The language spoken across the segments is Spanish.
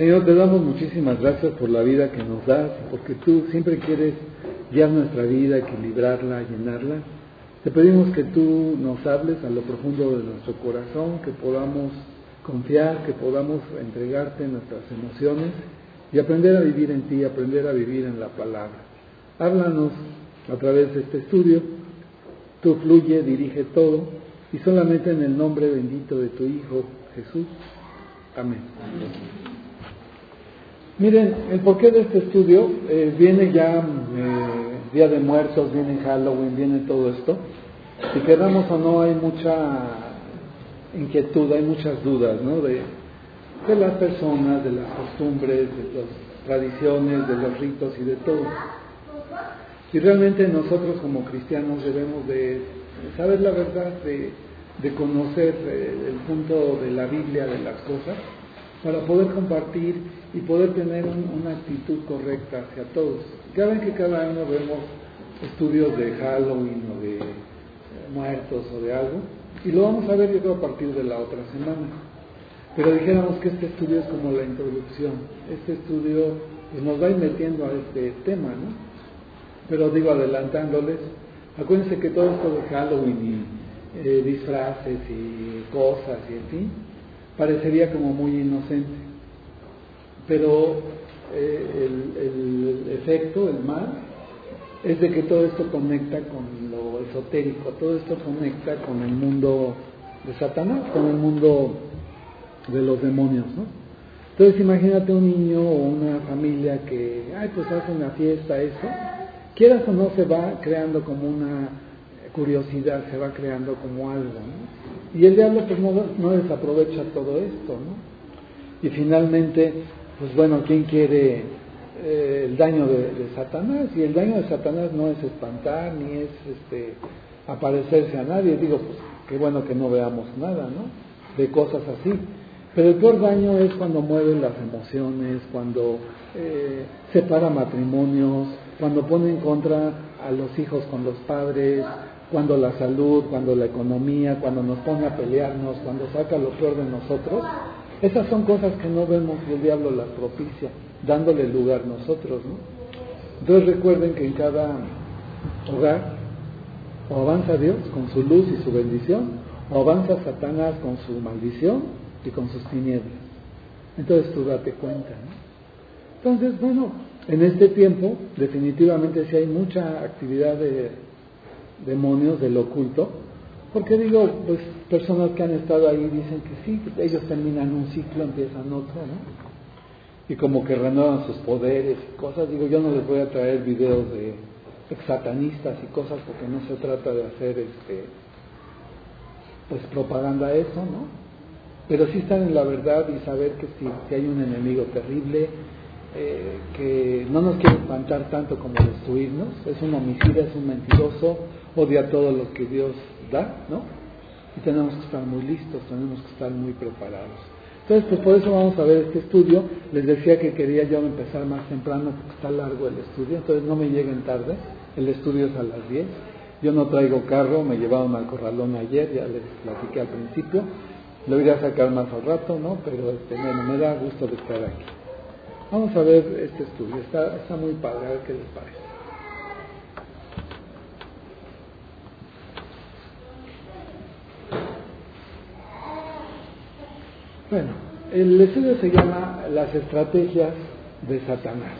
Señor, te damos muchísimas gracias por la vida que nos das, porque tú siempre quieres guiar nuestra vida, equilibrarla, llenarla. Te pedimos que tú nos hables a lo profundo de nuestro corazón, que podamos confiar, que podamos entregarte nuestras emociones y aprender a vivir en ti, aprender a vivir en la palabra. Háblanos a través de este estudio, tú fluye, dirige todo y solamente en el nombre bendito de tu Hijo Jesús. Amén. Miren, el porqué de este estudio eh, viene ya eh, Día de Muertos, viene Halloween, viene todo esto. Si queramos o no, hay mucha inquietud, hay muchas dudas, ¿no? De, las personas, de las costumbres, de las tradiciones, de los ritos y de todo. Y realmente nosotros como cristianos debemos de saber la verdad, de, de conocer eh, el punto de la Biblia de las cosas para poder compartir y poder tener una actitud correcta hacia todos. Ya ven que cada año vemos estudios de Halloween o de eh, muertos o de algo, y lo vamos a ver yo creo a partir de la otra semana. Pero dijéramos que este estudio es como la introducción, este estudio pues, nos va a metiendo a este tema, ¿no? Pero digo, adelantándoles, acuérdense que todo esto de Halloween y eh, disfraces y cosas y en fin, parecería como muy inocente. Pero eh, el, efecto, el mal, es de que todo esto conecta con lo esotérico, todo esto conecta con el mundo de Satanás, con el mundo de los demonios, ¿no? Entonces imagínate un niño o una familia que, ay, pues hace una fiesta, eso, quieras o no se va creando como una curiosidad, se va creando como algo, ¿no? Y el diablo pues no, desaprovecha todo esto, ¿no? Y finalmente, pues bueno, ¿quién quiere eh, el daño de, Satanás? Y el daño de Satanás no es espantar ni es este, aparecerse a nadie. Digo, pues qué bueno que no veamos nada, ¿no? De cosas así. Pero el peor daño es cuando mueven las emociones, cuando eh, separa matrimonios, cuando pone en contra a los hijos con los padres, cuando la salud, cuando la economía, cuando nos pone a pelearnos, cuando saca lo peor de nosotros, esas son cosas que no vemos y el diablo las propicia, dándole lugar nosotros, ¿no? Entonces recuerden que en cada hogar o avanza Dios con su luz y su bendición, o avanza Satanás con su maldición y con sus tinieblas. Entonces tú date cuenta, ¿no? Entonces, bueno, en este tiempo definitivamente sí hay mucha actividad de demonios del oculto, porque digo, pues personas que han estado ahí dicen que sí, ellos terminan un ciclo, empiezan otro, ¿no? Y como que renuevan sus poderes y cosas. Digo, yo no les voy a traer videos de satanistas y cosas porque no se trata de hacer este pues propaganda eso, ¿no? Pero sí estar en la verdad y saber que si, hay un enemigo terrible, eh, que no nos quiere espantar tanto como destruirnos, es un homicida, es un mentiroso, odia todo lo que Dios da, ¿no? Tenemos que estar muy listos, tenemos que estar muy preparados. Entonces, pues por eso vamos a ver este estudio. Les decía que quería yo empezar más temprano porque está largo el estudio, entonces no me lleguen tarde. El estudio es a las 10. Yo no traigo carro, me llevaron al corralón ayer, ya les platiqué al principio. Lo iré a sacar más al rato, ¿no? Pero este, bueno, me da gusto de estar aquí. Vamos a ver este estudio, está, está muy padre, a qué les parece. Bueno, el estudio se llama Las estrategias de Satanás.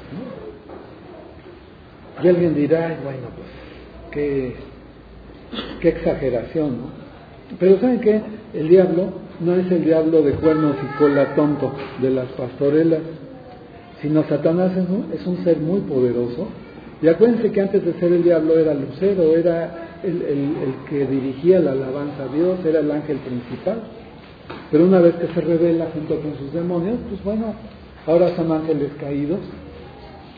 Y alguien dirá, bueno, pues, qué, exageración, ¿no? Pero ¿saben qué? El diablo no es el diablo de cuernos y cola tonto de las pastorelas, sino Satanás es un, es un ser muy poderoso. Y acuérdense que antes de ser el diablo era Lucero, era el que dirigía la alabanza a Dios, era el ángel principal. Pero una vez que se revela junto con sus demonios, pues bueno, ahora son ángeles caídos.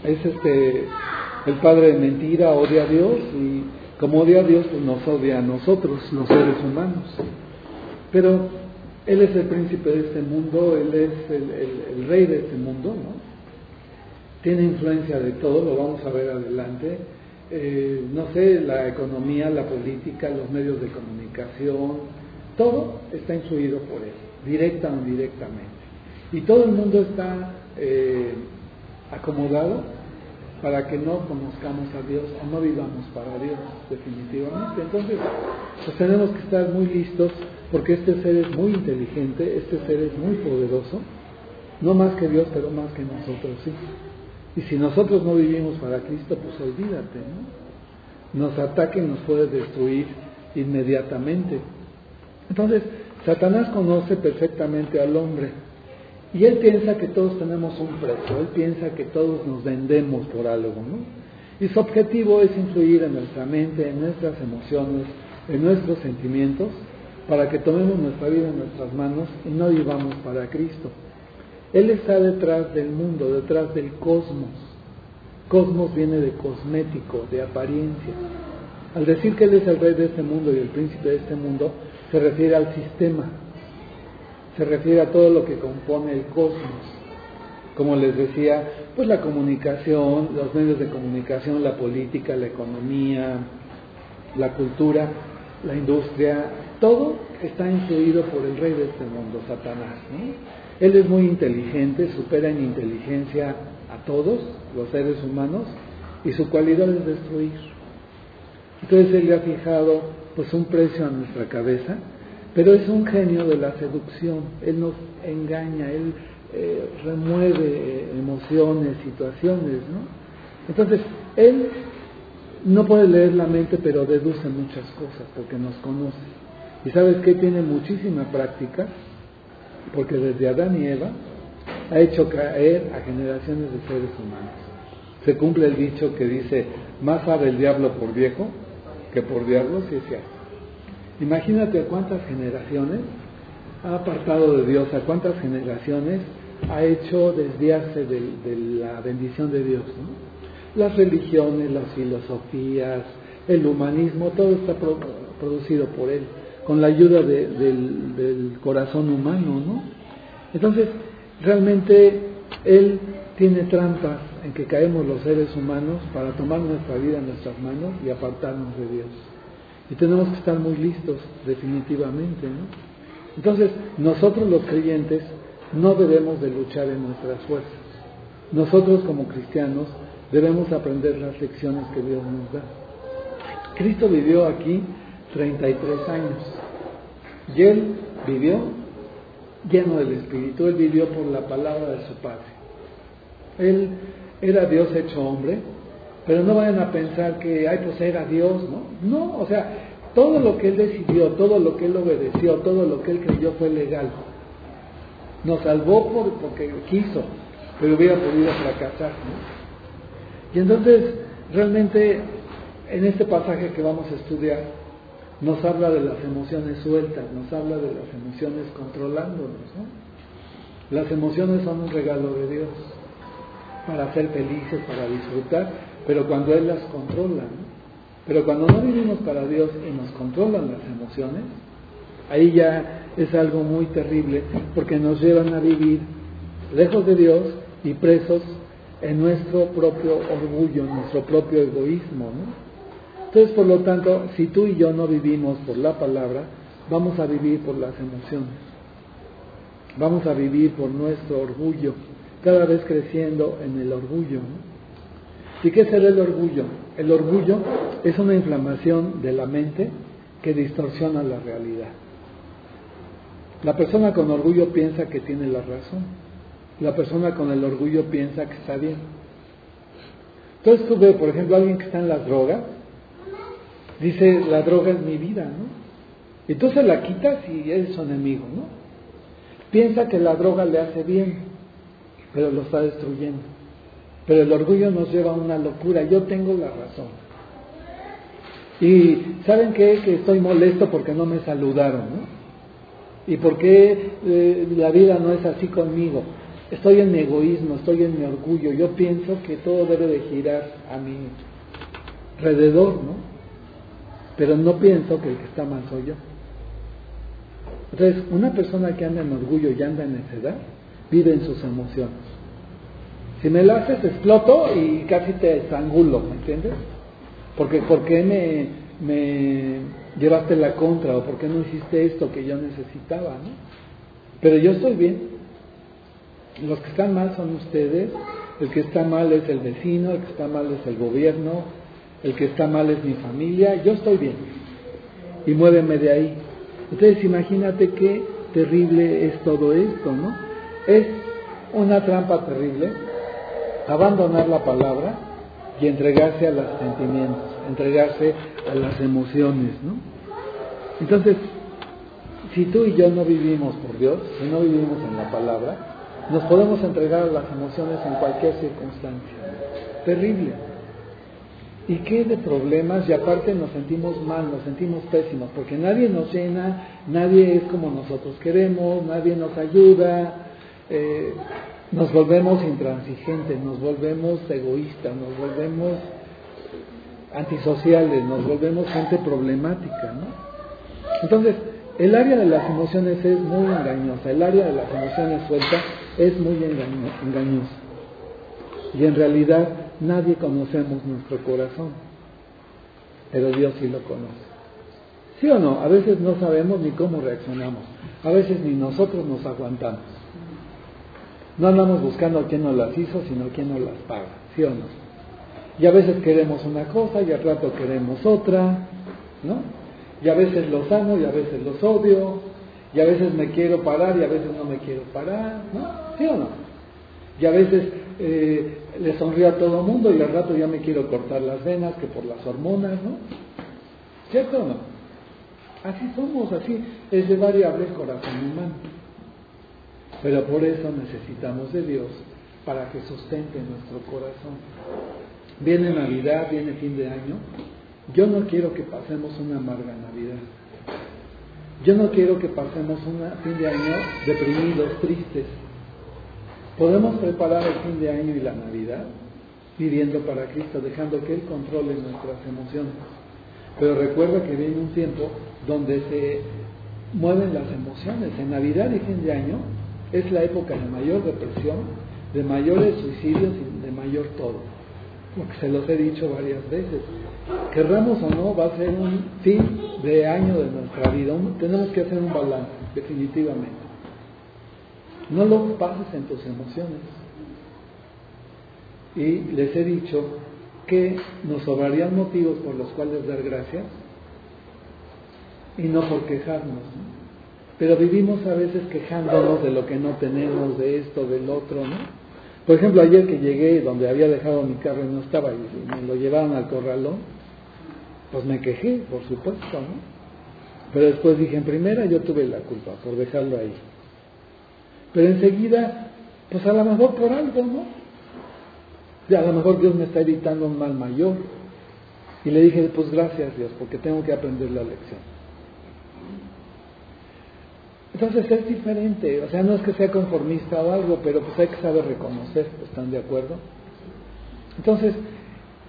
Es este el padre de mentira, odia a Dios y como odia a Dios, pues nos odia a nosotros, los seres humanos. Pero Él es el príncipe de este mundo, Él es el, rey de este mundo, ¿no? Tiene influencia de todo, lo vamos a ver adelante. Eh, no sé, la economía, la política, los medios de comunicación, todo está influido por él, directa o indirectamente. Y todo el mundo está eh, acomodado para que no conozcamos a Dios o no vivamos para Dios definitivamente. Entonces, pues tenemos que estar muy listos porque este ser es muy inteligente, este ser es muy poderoso, no más que Dios, pero más que nosotros, sí. Y si nosotros no vivimos para Cristo, pues olvídate, ¿no? Nos ataque y nos puede destruir inmediatamente. Entonces, Satanás conoce perfectamente al hombre y él piensa que todos tenemos un precio, él piensa que todos nos vendemos por algo, ¿no? Y su objetivo es influir en nuestra mente, en nuestras emociones, en nuestros sentimientos, para que tomemos nuestra vida en nuestras manos y no vivamos para Cristo. Él está detrás del mundo, detrás del cosmos. Cosmos viene de cosmético, de apariencia. Al decir que Él es el rey de este mundo y el príncipe de este mundo, se refiere al sistema, se refiere a todo lo que compone el cosmos. Como les decía, pues la comunicación, los medios de comunicación, la política, la economía, la cultura, la industria, todo está influido por el rey de este mundo, Satanás. Él es muy inteligente, supera en inteligencia a todos los seres humanos y su cualidad es destruir. Entonces él le ha fijado pues un precio a nuestra cabeza pero es un genio de la seducción, Él nos engaña, Él eh, remueve eh, emociones, situaciones, ¿no? Entonces, Él no puede leer la mente, pero deduce muchas cosas porque nos conoce. Y sabes que tiene muchísima práctica, porque desde Adán y Eva ha hecho caer a generaciones de seres humanos. Se cumple el dicho que dice, más sabe el diablo por viejo que por cierto. Imagínate a cuántas generaciones ha apartado de Dios, a cuántas generaciones ha hecho desviarse de, la bendición de Dios. Las religiones, las filosofías, el humanismo, todo está producido por Él, con la ayuda del, corazón humano. ¿no? Entonces, realmente Él tiene trampas en que caemos los seres humanos para tomar nuestra vida en nuestras manos y apartarnos de Dios. Y tenemos que estar muy listos, definitivamente. ¿no? Entonces, nosotros los creyentes no debemos de luchar en nuestras fuerzas. Nosotros como cristianos debemos aprender las lecciones que Dios nos da. Cristo vivió aquí 33 años y Él vivió lleno del Espíritu, Él vivió por la palabra de su Padre. Él era Dios hecho hombre, pero no vayan a pensar que, ay, pues era Dios, ¿no? No, o sea, todo lo que él decidió, todo lo que él obedeció, todo lo que él creyó fue legal. Nos salvó por, porque quiso, pero hubiera podido fracasar, ¿no? Y entonces, realmente, en este pasaje que vamos a estudiar, nos habla de las emociones sueltas, nos habla de las emociones controlándonos, ¿no? Las emociones son un regalo de Dios para ser felices, para disfrutar, pero cuando Él las controla, pero cuando no vivimos para Dios y nos controlan las emociones, ahí ya es algo muy terrible porque nos llevan a vivir lejos de Dios y presos en nuestro propio orgullo, en nuestro propio egoísmo. ¿no? Entonces, por lo tanto, si tú y yo no vivimos por la palabra, vamos a vivir por las emociones. Vamos a vivir por nuestro orgullo, cada vez creciendo en el orgullo. ¿Y qué será el orgullo? El orgullo es una inflamación de la mente que distorsiona la realidad. La persona con orgullo piensa que tiene la razón. La persona con el orgullo piensa que está bien. Entonces tú ves, por ejemplo, alguien que está en las drogas, dice, la droga es mi vida, ¿no? Entonces la quitas y es su enemigo, ¿no? Piensa que la droga le hace bien, pero lo está destruyendo. Pero el orgullo nos lleva a una locura. Yo tengo la razón. Y ¿saben qué? Que estoy molesto porque no me saludaron, ¿no? ¿Y por qué eh, la vida no es así conmigo? Estoy en mi egoísmo, estoy en mi orgullo. Yo pienso que todo debe de girar a mi alrededor, ¿no? Pero no pienso que el que está mal soy yo. Entonces, una persona que anda en orgullo y anda en necedad, vive en sus emociones. Si me lo haces, exploto y casi te estrangulo, ¿me entiendes? Porque ¿por qué me, me llevaste la contra o por qué no hiciste esto que yo necesitaba, ¿no? Pero yo estoy bien. Los que están mal son ustedes, el que está mal es el vecino, el que está mal es el gobierno, el que está mal es mi familia, yo estoy bien. Y muéveme de ahí. Entonces imagínate qué terrible es todo esto, ¿no? Es una trampa terrible abandonar la palabra y entregarse a los sentimientos, entregarse a las emociones, ¿no? Entonces, si tú y yo no vivimos por Dios, si no vivimos en la palabra, nos podemos entregar a las emociones en cualquier circunstancia. Terrible. ¿Y qué de problemas? Y aparte nos sentimos mal, nos sentimos pésimos, porque nadie nos llena, nadie es como nosotros queremos, nadie nos ayuda, eh, nos volvemos intransigentes, nos volvemos egoístas, nos volvemos antisociales, nos volvemos gente problemática, ¿no? Entonces, el área de las emociones es muy engañosa, el área de las emociones sueltas es muy engañosa. Y en realidad nadie conocemos nuestro corazón, pero Dios sí lo conoce. ¿Sí o no? A veces no sabemos ni cómo reaccionamos, a veces ni nosotros nos aguantamos. No andamos buscando quién nos las hizo, sino quién nos las paga, ¿sí o no? Y a veces queremos una cosa y al rato queremos otra, ¿no? y a veces los amo y a veces los odio, y a veces me quiero parar y a veces no me quiero parar, ¿no? ¿Sí o no? Y a veces eh, le sonrío a todo el mundo y al rato ya me quiero cortar las venas que por las hormonas, ¿no? ¿Cierto o no? Así somos, así es de variable el corazón humano. Pero por eso necesitamos de Dios para que sustente nuestro corazón. Viene Navidad, viene fin de año, yo no quiero que pasemos una amarga Navidad. Yo no quiero que pasemos un fin de año deprimidos, tristes. Podemos preparar el fin de año y la Navidad viviendo para Cristo, dejando que Él controle nuestras emociones. Pero recuerda que viene un tiempo donde se mueven las emociones. En Navidad y fin de año es la época de mayor depresión, de mayores suicidios y de mayor todo. Porque se los he dicho varias veces querramos o no, va a ser un fin de año de nuestra vida. tenemos que hacer un balance, definitivamente. No lo pases en tus emociones. Y les he dicho que nos sobrarían motivos por los cuales dar gracias y no por quejarnos. Pero vivimos a veces quejándonos de lo que no tenemos, de esto, del otro, ¿no? Por ejemplo, ayer que llegué donde había dejado mi carro y no estaba y me lo llevaron al corralón, pues me quejé, por supuesto, ¿no? Pero después dije, en primera yo tuve la culpa por dejarlo ahí. Pero enseguida, pues a lo mejor por algo, ¿no? A lo mejor Dios me está evitando un mal mayor. Y le dije, pues gracias Dios, porque tengo que aprender la lección. Entonces es diferente, o sea, no es que sea conformista o algo, pero pues hay que saber reconocer, ¿están de acuerdo? Entonces,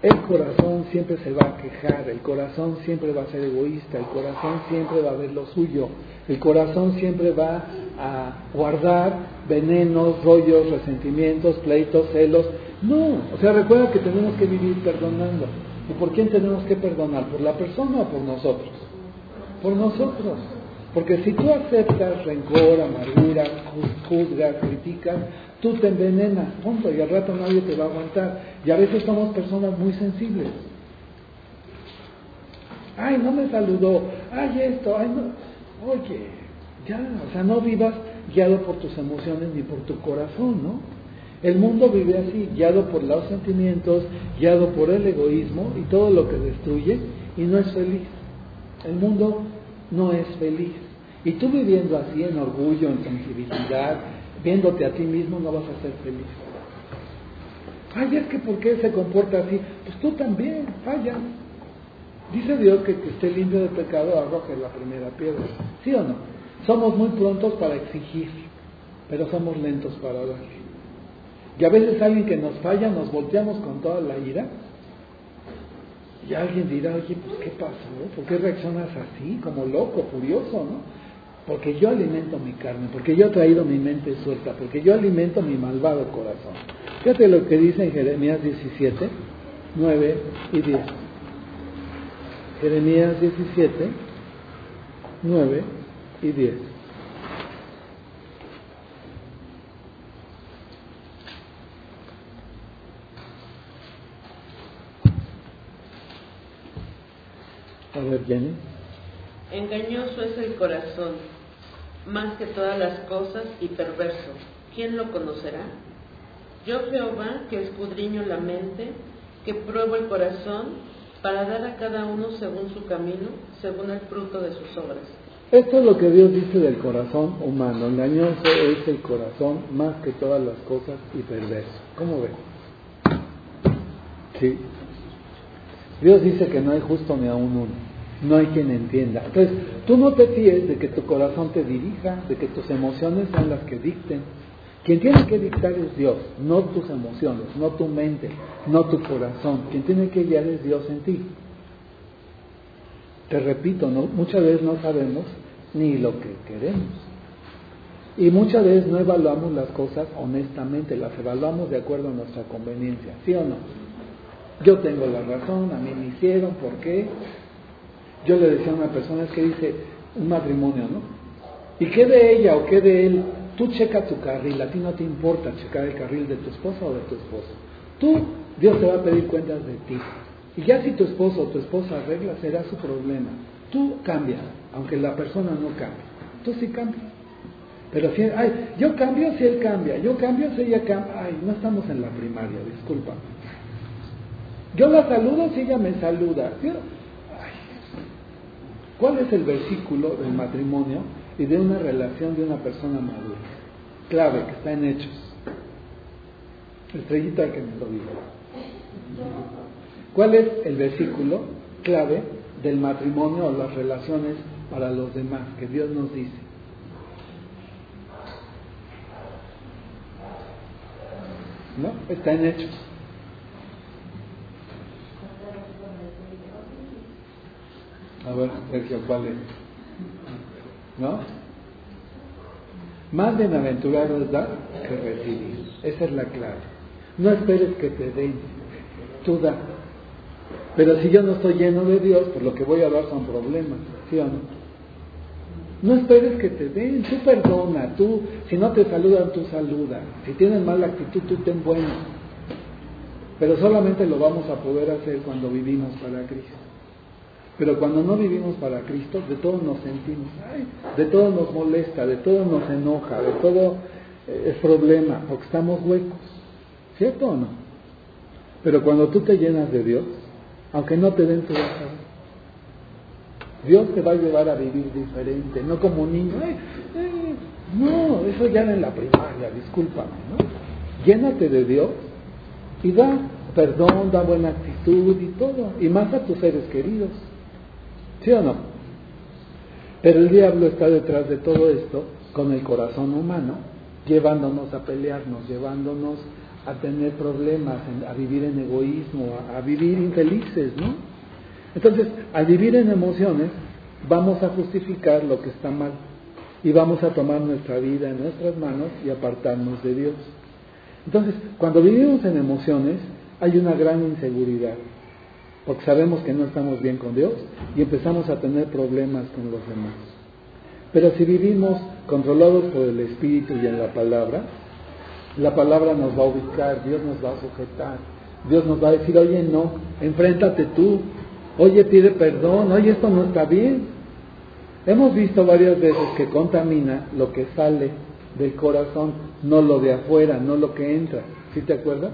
el corazón siempre se va a quejar, el corazón siempre va a ser egoísta, el corazón siempre va a ver lo suyo, el corazón siempre va a guardar venenos, rollos, resentimientos, pleitos, celos. No, o sea, recuerda que tenemos que vivir perdonando. ¿Y por quién tenemos que perdonar? ¿Por la persona o por nosotros? Por nosotros. Porque si tú aceptas rencor, amargura, juzgas, criticas, tú te envenenas, punto, y al rato nadie te va a aguantar. Y a veces somos personas muy sensibles. Ay, no me saludó, ay esto, ay no. Oye, ya, o sea, no vivas guiado por tus emociones ni por tu corazón, ¿no? El mundo vive así, guiado por los sentimientos, guiado por el egoísmo y todo lo que destruye y no es feliz. El mundo no es feliz. Y tú viviendo así en orgullo, en sensibilidad, viéndote a ti mismo no vas a ser feliz. Ay, es que ¿por qué se comporta así? Pues tú también, falla. Dice Dios que que esté limpio de pecado arroje la primera piedra. ¿Sí o no? Somos muy prontos para exigir, pero somos lentos para dar. Y a veces alguien que nos falla nos volteamos con toda la ira. Y alguien dirá, oye, pues ¿qué pasó? ¿Por qué reaccionas así, como loco, furioso, no? porque yo alimento mi carne, porque yo he traído mi mente suelta, porque yo alimento mi malvado corazón. Fíjate lo que dice en Jeremías 17, 9 y 10. Jeremías 17, 9 y 10. A ver, Jenny. Engañoso es el corazón, más que todas las cosas, y perverso. ¿Quién lo conocerá? Yo Jehová, que escudriño la mente, que pruebo el corazón, para dar a cada uno según su camino, según el fruto de sus obras. Esto es lo que Dios dice del corazón humano. Engañoso es el corazón más que todas las cosas y perverso. ¿Cómo ven? Sí. Dios dice que no hay justo ni aún uno. No hay quien entienda. Entonces, tú no te fíes de que tu corazón te dirija, de que tus emociones sean las que dicten. Quien tiene que dictar es Dios, no tus emociones, no tu mente, no tu corazón. Quien tiene que guiar es Dios en ti. Te repito, ¿no? muchas veces no sabemos ni lo que queremos. Y muchas veces no evaluamos las cosas honestamente, las evaluamos de acuerdo a nuestra conveniencia, ¿sí o no? Yo tengo la razón, a mí me hicieron, ¿por qué? Yo le decía a una persona, es que dice un matrimonio, ¿no? ¿Y qué de ella o qué de él? Tú checa tu carril, a ti no te importa checar el carril de tu esposa o de tu esposo. Tú, Dios te va a pedir cuentas de ti. Y ya si tu esposo o tu esposa arregla, será su problema. Tú cambia, aunque la persona no cambie. Tú sí cambia. Pero si, ay, yo cambio si él cambia, yo cambio si ella cambia. Ay, no estamos en la primaria, disculpa. Yo la saludo si ella me saluda. ¿Cuál es el versículo del matrimonio y de una relación de una persona madura. Clave, que está en hechos. Estrellita que me lo diga. ¿Cuál es el versículo clave del matrimonio o las relaciones para los demás que Dios nos dice? ¿No? Está en hechos. A ver, Sergio, ¿cuál es? ¿No? Más bienaventurado es dar que recibir. Esa es la clave. No esperes que te den, tú da. Pero si yo no estoy lleno de Dios, pues lo que voy a dar son problemas, ¿sí o no? No esperes que te den, tú perdona, tú, si no te saludan, tú saluda. Si tienes mala actitud, tú ten buena. Pero solamente lo vamos a poder hacer cuando vivimos para Cristo. Pero cuando no vivimos para Cristo, de todo nos sentimos, de todo nos molesta, de todo nos enoja, de todo eh, es problema, porque estamos huecos. ¿Cierto o no? Pero cuando tú te llenas de Dios, aunque no te den tu Dios te va a llevar a vivir diferente, no como un niño. no, eso ya en la primaria, discúlpame, ¿no? Llénate de Dios y da perdón, da buena actitud y todo, y más a tus seres queridos. ¿Sí o no? Pero el diablo está detrás de todo esto con el corazón humano, llevándonos a pelearnos, llevándonos a tener problemas, a vivir en egoísmo, a, vivir infelices, ¿no? Entonces, al vivir en emociones, vamos a justificar lo que está mal y vamos a tomar nuestra vida en nuestras manos y apartarnos de Dios. Entonces, cuando vivimos en emociones, hay una gran inseguridad porque sabemos que no estamos bien con Dios y empezamos a tener problemas con los demás. Pero si vivimos controlados por el Espíritu y en la palabra, la palabra nos va a ubicar, Dios nos va a sujetar, Dios nos va a decir, oye, no, enfréntate tú, oye, pide perdón, oye, esto no está bien. Hemos visto varias veces que contamina lo que sale del corazón, no lo de afuera, no lo que entra. ¿Sí te acuerdas?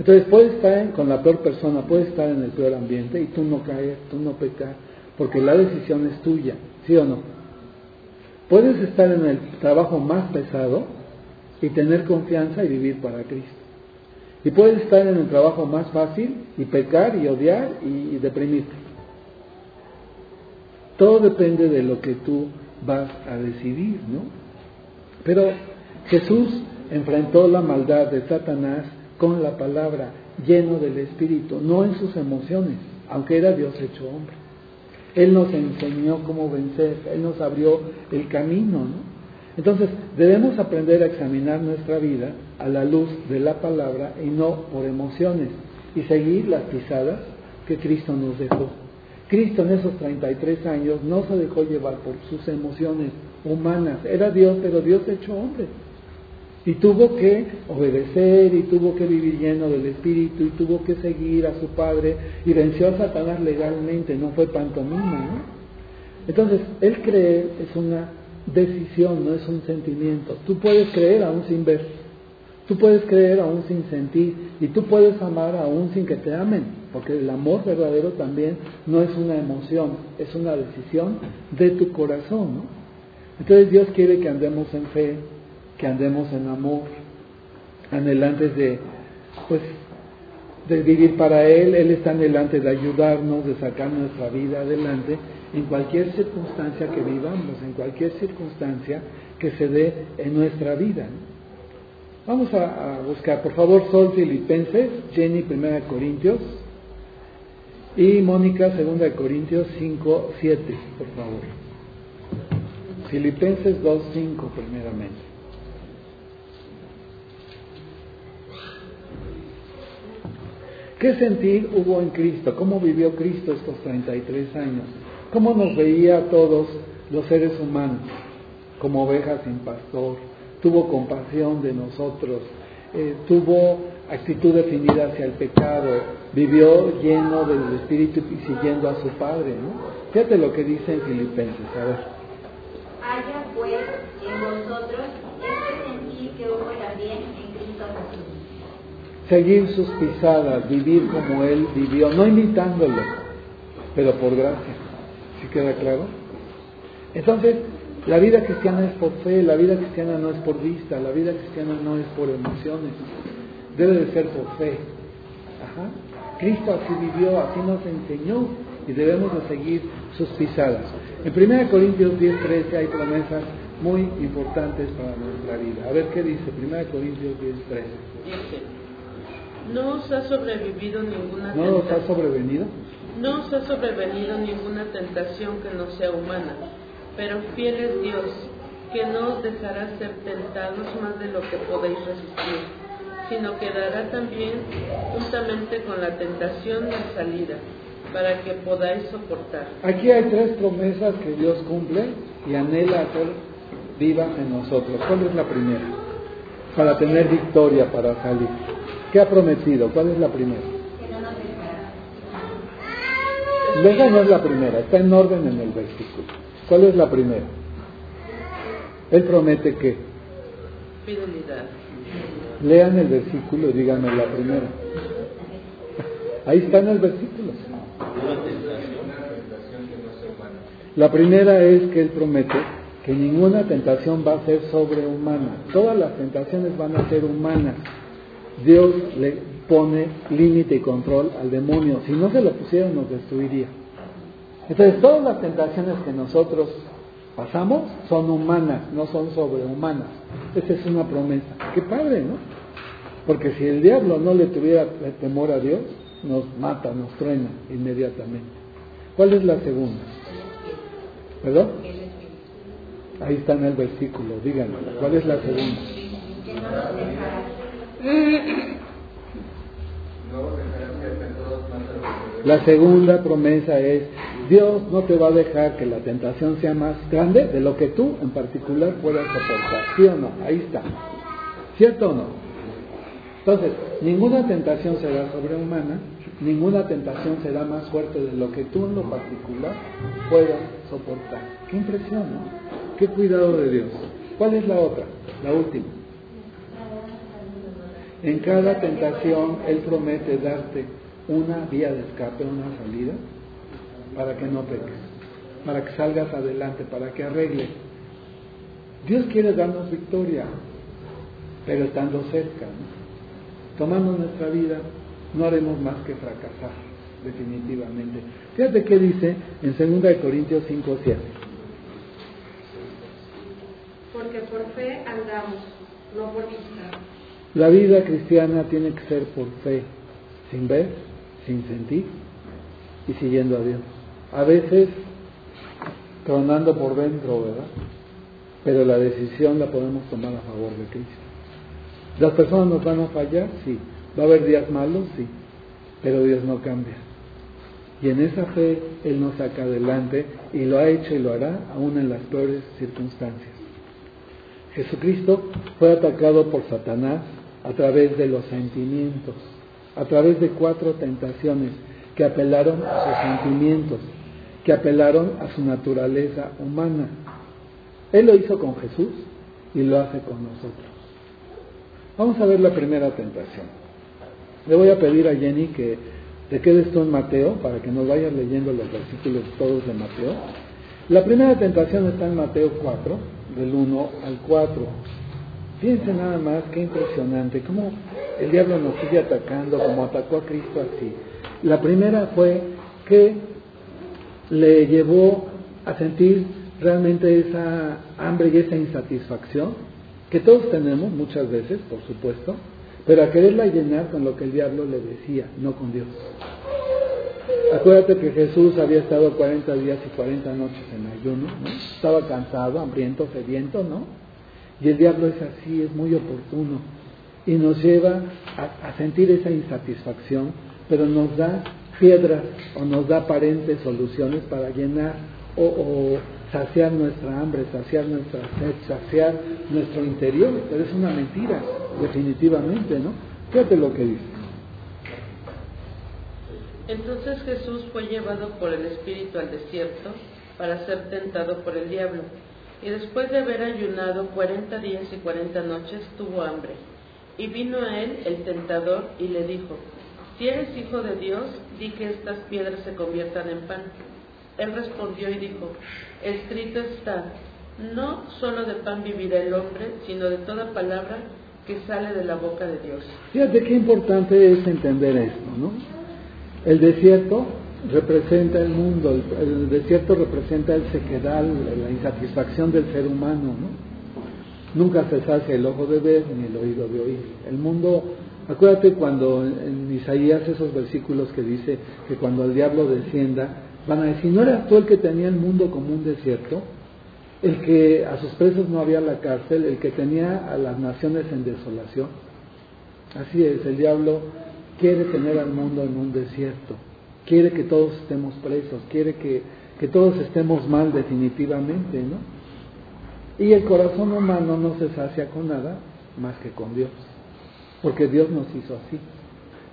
Entonces puedes estar con la peor persona, puedes estar en el peor ambiente y tú no caer, tú no pecar, porque la decisión es tuya, ¿sí o no? Puedes estar en el trabajo más pesado y tener confianza y vivir para Cristo. Y puedes estar en el trabajo más fácil y pecar y odiar y, deprimirte. Todo depende de lo que tú vas a decidir, ¿no? Pero Jesús enfrentó la maldad de Satanás con la palabra, lleno del Espíritu, no en sus emociones, aunque era Dios hecho hombre. Él nos enseñó cómo vencer, Él nos abrió el camino, ¿no? Entonces, debemos aprender a examinar nuestra vida a la luz de la palabra y no por emociones, y seguir las pisadas que Cristo nos dejó. Cristo en esos 33 años no se dejó llevar por sus emociones humanas, era Dios, pero Dios hecho hombre. Y tuvo que obedecer y tuvo que vivir lleno del Espíritu y tuvo que seguir a su Padre y venció a Satanás legalmente, no fue pantomima, ¿no? Entonces, el creer es una decisión, no es un sentimiento. Tú puedes creer aún sin ver, tú puedes creer aún sin sentir y tú puedes amar aún sin que te amen, porque el amor verdadero también no es una emoción, es una decisión de tu corazón. ¿no? Entonces Dios quiere que andemos en fe, que andemos en amor, anhelantes de, pues, de vivir para Él. Él está anhelante de ayudarnos, de sacar nuestra vida adelante en cualquier circunstancia que vivamos, en cualquier circunstancia que se dé en nuestra vida. Vamos a, buscar, por favor, Sol Filipenses, Jenny, Primera Corintios, y Mónica, Segunda de Corintios 5, 7, por favor. Filipenses 2, 5, primeramente. ¿Qué sentir hubo en Cristo? ¿Cómo vivió Cristo estos 33 años? ¿Cómo nos veía a todos los seres humanos? Como ovejas sin pastor. Tuvo compasión de nosotros. Eh, tuvo actitud definida hacia el pecado. Vivió lleno del Espíritu y siguiendo a su Padre. ¿no? Fíjate lo que dice en Filipenses. A ver. Haya pues en vosotros este sentir que hubo también en Cristo Jesús seguir sus pisadas, vivir como Él vivió, no imitándolo, pero por gracia. ¿Sí queda claro? Entonces, la vida cristiana es por fe, la vida cristiana no es por vista, la vida cristiana no es por emociones, debe de ser por fe. Ajá. Cristo así vivió, así nos enseñó y debemos de seguir sus pisadas. En 1 Corintios 10, 13 hay promesas muy importantes para nuestra vida. A ver qué dice 1 Corintios 10, 13. No os ha sobrevivido ninguna ¿No os ha sobrevenido? No os ha sobrevenido ninguna tentación que no sea humana, pero fiel es Dios, que no os dejará ser tentados más de lo que podéis resistir, sino que dará también juntamente con la tentación la salida, para que podáis soportar. Aquí hay tres promesas que Dios cumple y anhela hacer vivas en nosotros. ¿Cuál es la primera? Para tener victoria, para salir. ¿Qué ha prometido? ¿Cuál es la primera? Esa no es la primera, está en orden en el versículo. ¿Cuál es la primera? Él promete que. Fidelidad. Lean el versículo y díganme la primera. Ahí está en el versículo. La primera es que Él promete que ninguna tentación va a ser sobrehumana. Todas las tentaciones van a ser humanas. Dios le pone límite y control al demonio. Si no se lo pusiera, nos destruiría. Entonces, todas las tentaciones que nosotros pasamos son humanas, no son sobrehumanas. Esa es una promesa. Qué padre, ¿no? Porque si el diablo no le tuviera temor a Dios, nos mata, nos truena inmediatamente. ¿Cuál es la segunda? ¿Perdón? Ahí está en el versículo, díganme. ¿Cuál es la segunda? La segunda promesa es, Dios no te va a dejar que la tentación sea más grande de lo que tú en particular puedas soportar. ¿Sí o no? Ahí está. ¿Cierto o no? Entonces, ninguna tentación será sobrehumana, ninguna tentación será más fuerte de lo que tú en lo particular puedas soportar. Qué impresión. Qué cuidado de Dios. ¿Cuál es la otra? La última. En cada tentación Él promete darte una vía de escape, una salida, para que no peques, para que salgas adelante, para que arregles. Dios quiere darnos victoria, pero estando cerca, tomando nuestra vida, no haremos más que fracasar, definitivamente. Fíjate qué dice en 2 Corintios 5, 7. Porque por fe andamos, no por vista. La vida cristiana tiene que ser por fe, sin ver, sin sentir y siguiendo a Dios. A veces tronando por dentro, ¿verdad? Pero la decisión la podemos tomar a favor de Cristo. ¿Las personas nos van a fallar? Sí. ¿Va a haber días malos? Sí. Pero Dios no cambia. Y en esa fe Él nos saca adelante y lo ha hecho y lo hará aún en las peores circunstancias. Jesucristo fue atacado por Satanás a través de los sentimientos, a través de cuatro tentaciones que apelaron a sus sentimientos, que apelaron a su naturaleza humana. Él lo hizo con Jesús y lo hace con nosotros. Vamos a ver la primera tentación. Le voy a pedir a Jenny que te quedes tú en Mateo para que nos vayas leyendo los versículos todos de Mateo. La primera tentación está en Mateo 4, del 1 al 4. Fíjense nada más, qué impresionante, cómo el diablo nos sigue atacando, como atacó a Cristo así. La primera fue que le llevó a sentir realmente esa hambre y esa insatisfacción que todos tenemos muchas veces, por supuesto, pero a quererla llenar con lo que el diablo le decía, no con Dios. Acuérdate que Jesús había estado 40 días y 40 noches en ayuno, ¿no? Estaba cansado, hambriento, sediento, ¿no? Y el diablo es así, es muy oportuno. Y nos lleva a, sentir esa insatisfacción, pero nos da piedras o nos da aparentes soluciones para llenar o, o saciar nuestra hambre, saciar nuestra sed, saciar nuestro interior. Pero es una mentira, definitivamente, ¿no? Fíjate lo que dice. Entonces Jesús fue llevado por el Espíritu al desierto para ser tentado por el diablo. Y después de haber ayunado cuarenta días y cuarenta noches, tuvo hambre. Y vino a él el tentador y le dijo, Si eres hijo de Dios, di que estas piedras se conviertan en pan. Él respondió y dijo, Escrito está, no solo de pan vivirá el hombre, sino de toda palabra que sale de la boca de Dios. Fíjate qué importante es entender esto, ¿no? El desierto representa el mundo, el, desierto representa el sequedal, la insatisfacción del ser humano, ¿no? Nunca se sacia el ojo de ver ni el oído de oír. El mundo, acuérdate cuando en Isaías esos versículos que dice que cuando el diablo descienda, van a decir, ¿no eras tú el que tenía el mundo como un desierto? El que a sus presos no había la cárcel, el que tenía a las naciones en desolación. Así es, el diablo quiere tener al mundo en un desierto, quiere que todos estemos presos, quiere que, que todos estemos mal definitivamente, ¿no? Y el corazón humano no se sacia con nada más que con Dios, porque Dios nos hizo así.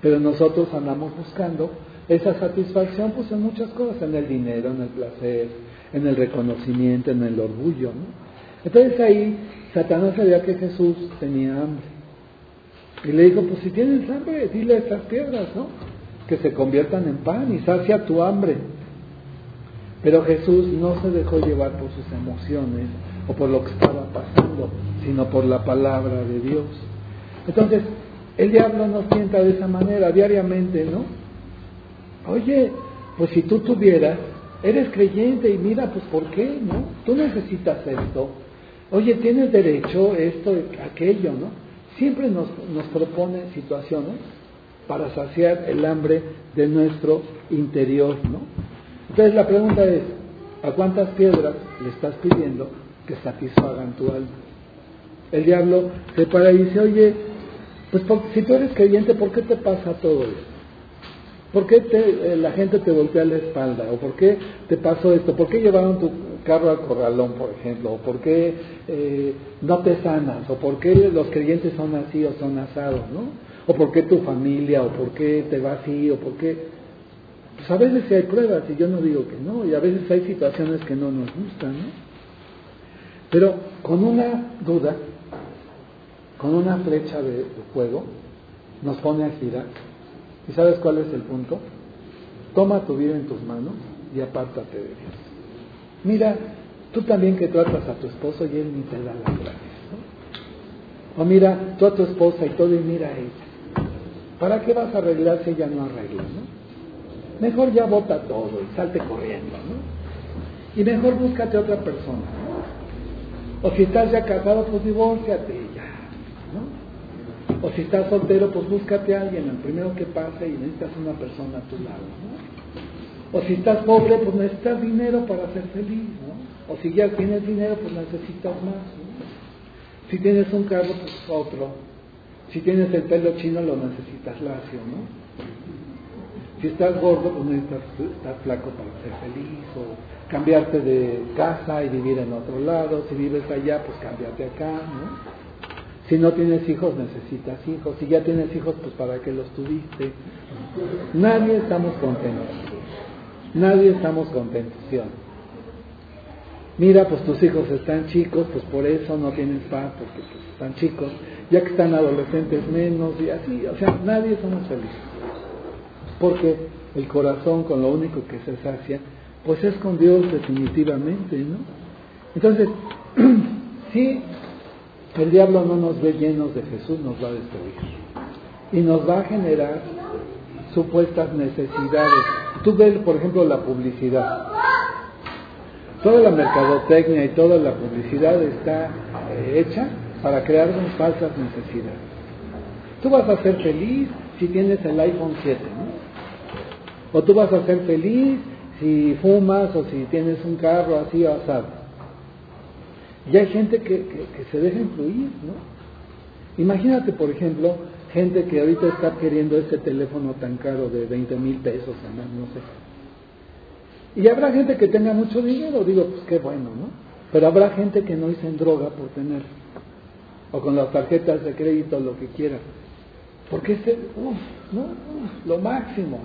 Pero nosotros andamos buscando esa satisfacción pues en muchas cosas, en el dinero, en el placer, en el reconocimiento, en el orgullo, ¿no? Entonces ahí Satanás sabía que Jesús tenía hambre y le dijo, pues si tienes hambre, dile a estas piedras, ¿no? Que se conviertan en pan y sacia tu hambre. Pero Jesús no se dejó llevar por sus emociones o por lo que estaba pasando, sino por la palabra de Dios. Entonces, el diablo nos sienta de esa manera diariamente, ¿no? Oye, pues si tú tuvieras, eres creyente y mira, pues ¿por qué, no? Tú necesitas esto. Oye, tienes derecho esto, aquello, ¿no? siempre nos, nos propone situaciones para saciar el hambre de nuestro interior, ¿no? Entonces la pregunta es, ¿a cuántas piedras le estás pidiendo que satisfagan tu alma? El diablo se para y dice, oye, pues si tú eres creyente, ¿por qué te pasa todo esto? ¿Por qué te, eh, la gente te voltea la espalda? ¿O por qué te pasó esto? ¿Por qué llevaron tu carro al corralón, por ejemplo? ¿O por qué eh, no te sanas? ¿O por qué los creyentes son así o son asados? ¿no? ¿O por qué tu familia? ¿O por qué te va así? ¿O por qué...? Pues a veces sí hay pruebas y yo no digo que no, y a veces hay situaciones que no nos gustan, ¿no? Pero con una duda, con una flecha de fuego, nos pone a girar ¿Y sabes cuál es el punto? Toma tu vida en tus manos y apártate de Dios. Mira, tú también que tratas a tu esposo y él ni te da las gracias. ¿no? O mira, tú a tu esposa y todo y mira a ella. ¿Para qué vas a arreglar si ella no arregla? ¿no? Mejor ya bota todo y salte corriendo. ¿no? Y mejor búscate otra persona. ¿no? O si estás ya casado, pues divórciate ya. ¿no? O si estás soltero, pues búscate a alguien, el primero que pase y necesitas una persona a tu lado. ¿no? O si estás pobre, pues necesitas dinero para ser feliz. ¿no? O si ya tienes dinero, pues necesitas más. ¿no? Si tienes un carro, pues otro. Si tienes el pelo chino, lo necesitas lacio. ¿no? Si estás gordo, pues necesitas estar flaco para ser feliz, o cambiarte de casa y vivir en otro lado. Si vives allá, pues cámbiate acá, ¿no? Si no tienes hijos, necesitas hijos. Si ya tienes hijos, pues para qué los tuviste. Nadie estamos contentos. Nadie estamos contentos, ¿sí Mira, pues tus hijos están chicos, pues por eso no tienes paz, porque pues, están chicos. Ya que están adolescentes menos y así. O sea, nadie somos felices. Porque el corazón con lo único que se sacia, pues es con Dios definitivamente, ¿no? Entonces, sí el diablo no nos ve llenos de Jesús, nos va a destruir. Y nos va a generar supuestas necesidades. Tú ves, por ejemplo, la publicidad. Toda la mercadotecnia y toda la publicidad está eh, hecha para crear falsas necesidades. Tú vas a ser feliz si tienes el iPhone 7, ¿no? O tú vas a ser feliz si fumas o si tienes un carro así asado. Y hay gente que, se deja influir, ¿no? Imagínate, por ejemplo, gente que ahorita está queriendo ese teléfono tan caro de 20 mil pesos, no sé. Y habrá gente que tenga mucho dinero, digo, pues qué bueno, ¿no? Pero habrá gente que no hizo en droga por tener, o con las tarjetas de crédito, lo que quiera. Porque es ¿no? lo máximo.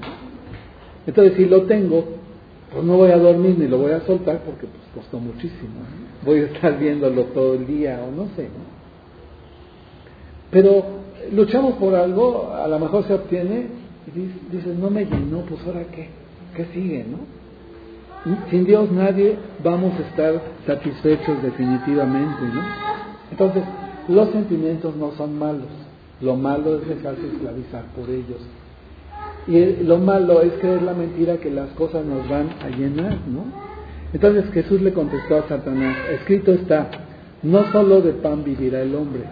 Entonces, si lo tengo, pues no voy a dormir ni lo voy a soltar porque pues, costó muchísimo. Voy a estar viéndolo todo el día o no sé. ¿no? Pero luchamos por algo, a lo mejor se obtiene y dices, no me llenó, pues ahora qué, qué sigue, ¿no? Sin Dios nadie vamos a estar satisfechos definitivamente, ¿no? Entonces, los sentimientos no son malos, lo malo es dejarse esclavizar por ellos. Y lo malo es creer la mentira que las cosas nos van a llenar, ¿no? Entonces Jesús le contestó a Satanás, escrito está, no solo de pan vivirá el hombre,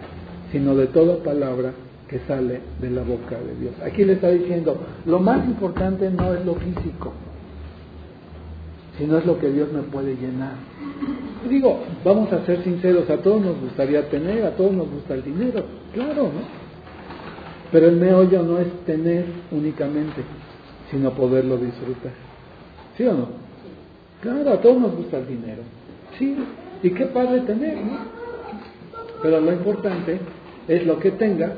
sino de toda palabra que sale de la boca de Dios. Aquí le está diciendo, lo más importante no es lo físico, sino es lo que Dios me puede llenar. digo, vamos a ser sinceros, a todos nos gustaría tener, a todos nos gusta el dinero, claro, ¿no? Pero el meollo no es tener únicamente, sino poderlo disfrutar. ¿Sí o no? Claro, a todos nos gusta el dinero. Sí, y qué padre tener, ¿no? Pero lo importante es lo que tengas,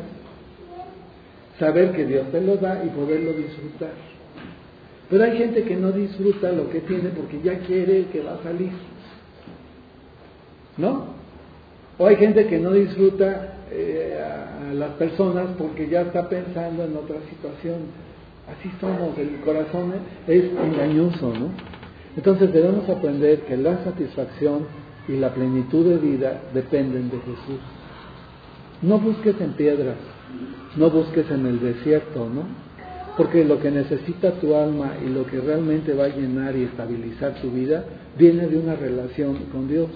saber que Dios te lo da y poderlo disfrutar. Pero hay gente que no disfruta lo que tiene porque ya quiere que va a salir. ¿No? O hay gente que no disfruta eh, a las personas porque ya está pensando en otra situación. Así somos, el corazón es engañoso, ¿no? Entonces debemos aprender que la satisfacción y la plenitud de vida dependen de Jesús. No busques en piedras, no busques en el desierto, ¿no? Porque lo que necesita tu alma y lo que realmente va a llenar y estabilizar tu vida viene de una relación con Dios.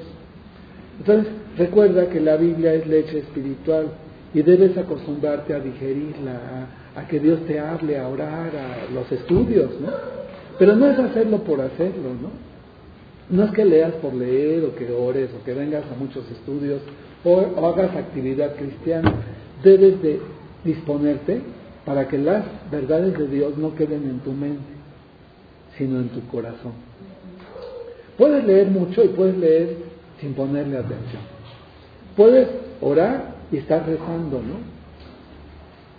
Entonces, recuerda que la Biblia es leche espiritual y debes acostumbrarte a digerirla, a, que Dios te hable, a orar, a los estudios, ¿no? Pero no es hacerlo por hacerlo, ¿no? No es que leas por leer o que ores o que vengas a muchos estudios o, hagas actividad cristiana. Debes de disponerte para que las verdades de Dios no queden en tu mente, sino en tu corazón. Puedes leer mucho y puedes leer sin ponerle atención. Puedes orar y estar rezando, ¿no?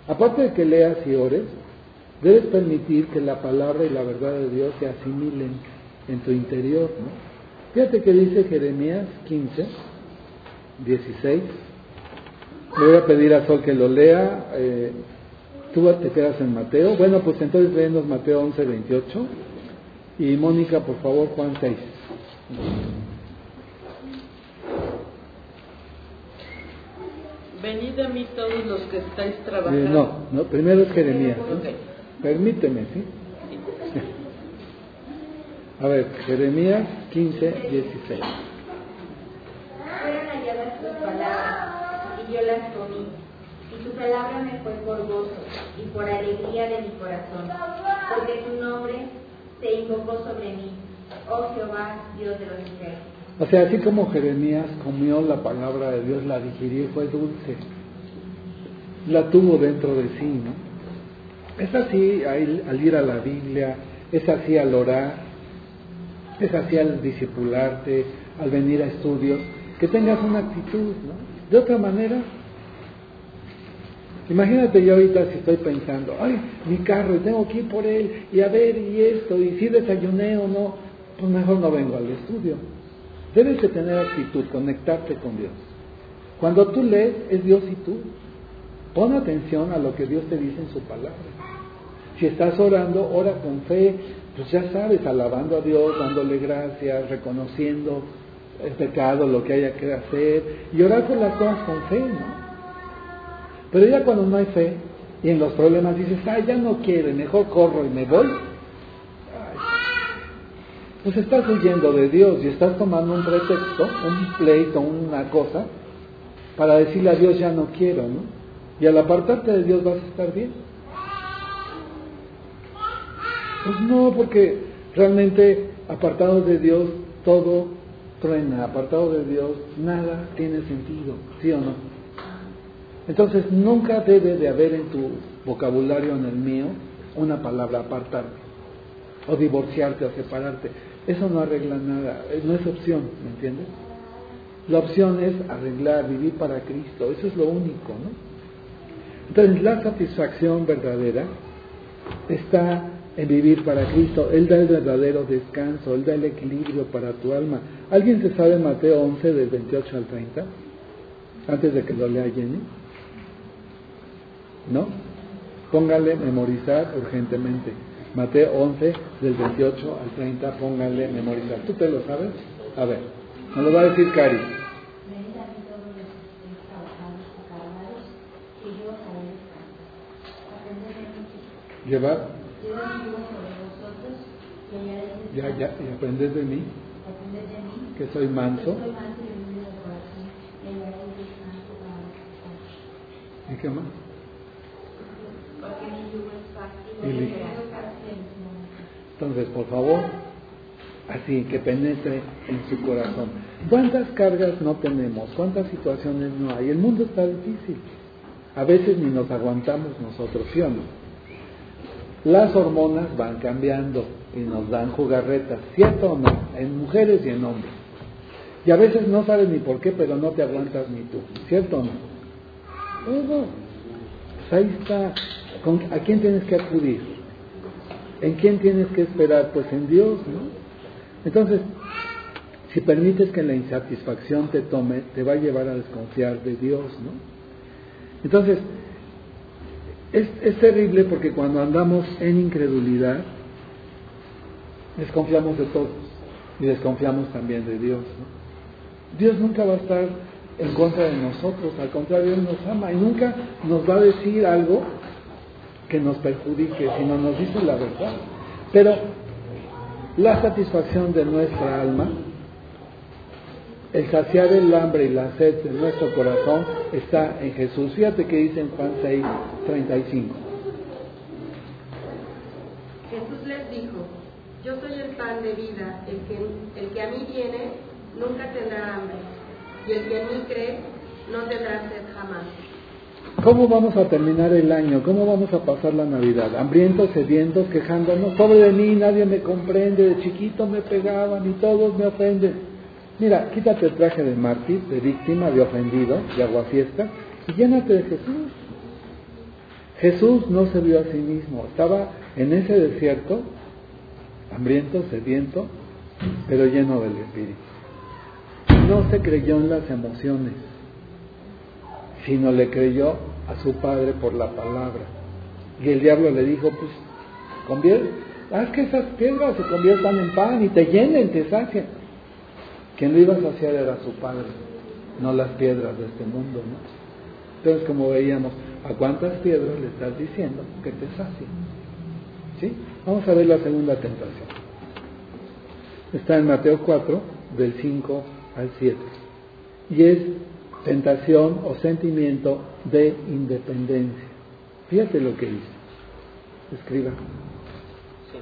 Aparte de que leas y ores, Debes permitir que la palabra y la verdad de Dios se asimilen en tu interior. ¿no? Fíjate que dice Jeremías 15, 16. Le voy a pedir a Sol que lo lea. Eh, tú te quedas en Mateo. Bueno, pues entonces leemos Mateo 11, 28. Y Mónica, por favor, Juan 6. Venid a mí todos los que estáis trabajando. Eh, no, no, primero es Jeremías. Permíteme, ¿sí? A ver, Jeremías 15, 16. Fueron halladas tus palabras, y yo las comí, palabra me fue por gozo y por alegría de mi corazón, porque tu nombre se invocó sobre mí, oh Jehová, Dios de los ejércitos. O sea, así como Jeremías comió la palabra de Dios, la digirió fue dulce, la tuvo dentro de sí. Es así al ir a la Biblia, es así al orar, es así al discipularte, al venir a estudios, que tengas una actitud, ¿no? De otra manera, imagínate yo ahorita si estoy pensando, ay, mi carro, y tengo que ir por él, y a ver, y esto, y si desayuné o no, pues mejor no vengo al estudio. Debes de tener actitud, conectarte con Dios. Cuando tú lees, es Dios y tú. Pon atención a lo que Dios te dice en su palabra. Si estás orando, ora con fe, pues ya sabes, alabando a Dios, dándole gracias, reconociendo el pecado, lo que haya que hacer, y orar por las cosas con fe, ¿no? Pero ya cuando no hay fe, y en los problemas dices, ay, ya no quiero, mejor corro y me voy, pues estás huyendo de Dios y estás tomando un pretexto, un pleito, una cosa, para decirle a Dios ya no quiero, ¿no? Y al apartarte de Dios vas a estar bien. Pues no, porque realmente apartado de Dios todo truena, apartado de Dios nada tiene sentido, ¿sí o no? Entonces nunca debe de haber en tu vocabulario, en el mío, una palabra apartarte, o divorciarte, o separarte. Eso no arregla nada, eh, no es opción, ¿me entiendes? La opción es arreglar, vivir para Cristo, eso es lo único, ¿no? Entonces la satisfacción verdadera está en vivir para Cristo, Él da el verdadero descanso, Él da el equilibrio para tu alma. ¿Alguien se sabe Mateo 11 del 28 al 30? Antes de que lo lea Jenny. ¿No? Póngale memorizar urgentemente. Mateo 11, del 28 al 30, póngale memorizar. ¿Tú te lo sabes? A ver, me lo va a decir Cari. Llevar. Ya, ya, y aprendes de mí. Que soy manso. ¿Y qué más? Entonces, por favor, así que penetre en su corazón. ¿Cuántas cargas no tenemos? ¿Cuántas situaciones no hay? El mundo está difícil. A veces ni nos aguantamos nosotros, ¿sí o no? Las hormonas van cambiando y nos dan jugarretas, ¿cierto o no? En mujeres y en hombres. Y a veces no sabes ni por qué, pero no te aguantas ni tú, ¿cierto o no? Pues ahí está ¿A quién tienes que acudir? ¿En quién tienes que esperar? Pues en Dios, ¿no? Entonces, si permites que la insatisfacción te tome, te va a llevar a desconfiar de Dios, ¿no? Entonces, es, terrible porque cuando andamos en incredulidad, desconfiamos de todos y desconfiamos también de Dios, ¿no? Dios nunca va a estar en contra de nosotros, al contrario, Él nos ama y nunca nos va a decir algo que nos perjudique, sino nos dice la verdad. Pero la satisfacción de nuestra alma, el saciar el hambre y la sed de nuestro corazón está en Jesús. Fíjate que dice en Juan 6, 35. Jesús les dijo, yo soy el pan de vida, el que, el que a mí viene nunca tendrá hambre, y el que mí cree no tendrá sed jamás. ¿Cómo vamos a terminar el año? ¿Cómo vamos a pasar la Navidad? Hambrientos, sedientos, quejándonos. Pobre de mí, nadie me comprende. De chiquito me pegaban y todos me ofenden. Mira, quítate el traje de mártir, de víctima, de ofendido, de aguafiesta y llénate de Jesús. Jesús no se vio a sí mismo. Estaba en ese desierto, hambriento, sediento, pero lleno del Espíritu. No se creyó en las emociones sino le creyó a su padre por la palabra. Y el diablo le dijo, pues, convierte, haz que esas piedras se conviertan en pan y te llenen, te saquen. Quien lo iba a saciar era su padre, no las piedras de este mundo, ¿no? Entonces, como veíamos, ¿a cuántas piedras le estás diciendo que te sacien? ¿Sí? Vamos a ver la segunda tentación. Está en Mateo 4, del 5 al 7. Y es tentación o sentimiento de independencia. Fíjate lo que dice. Escriba. Sí.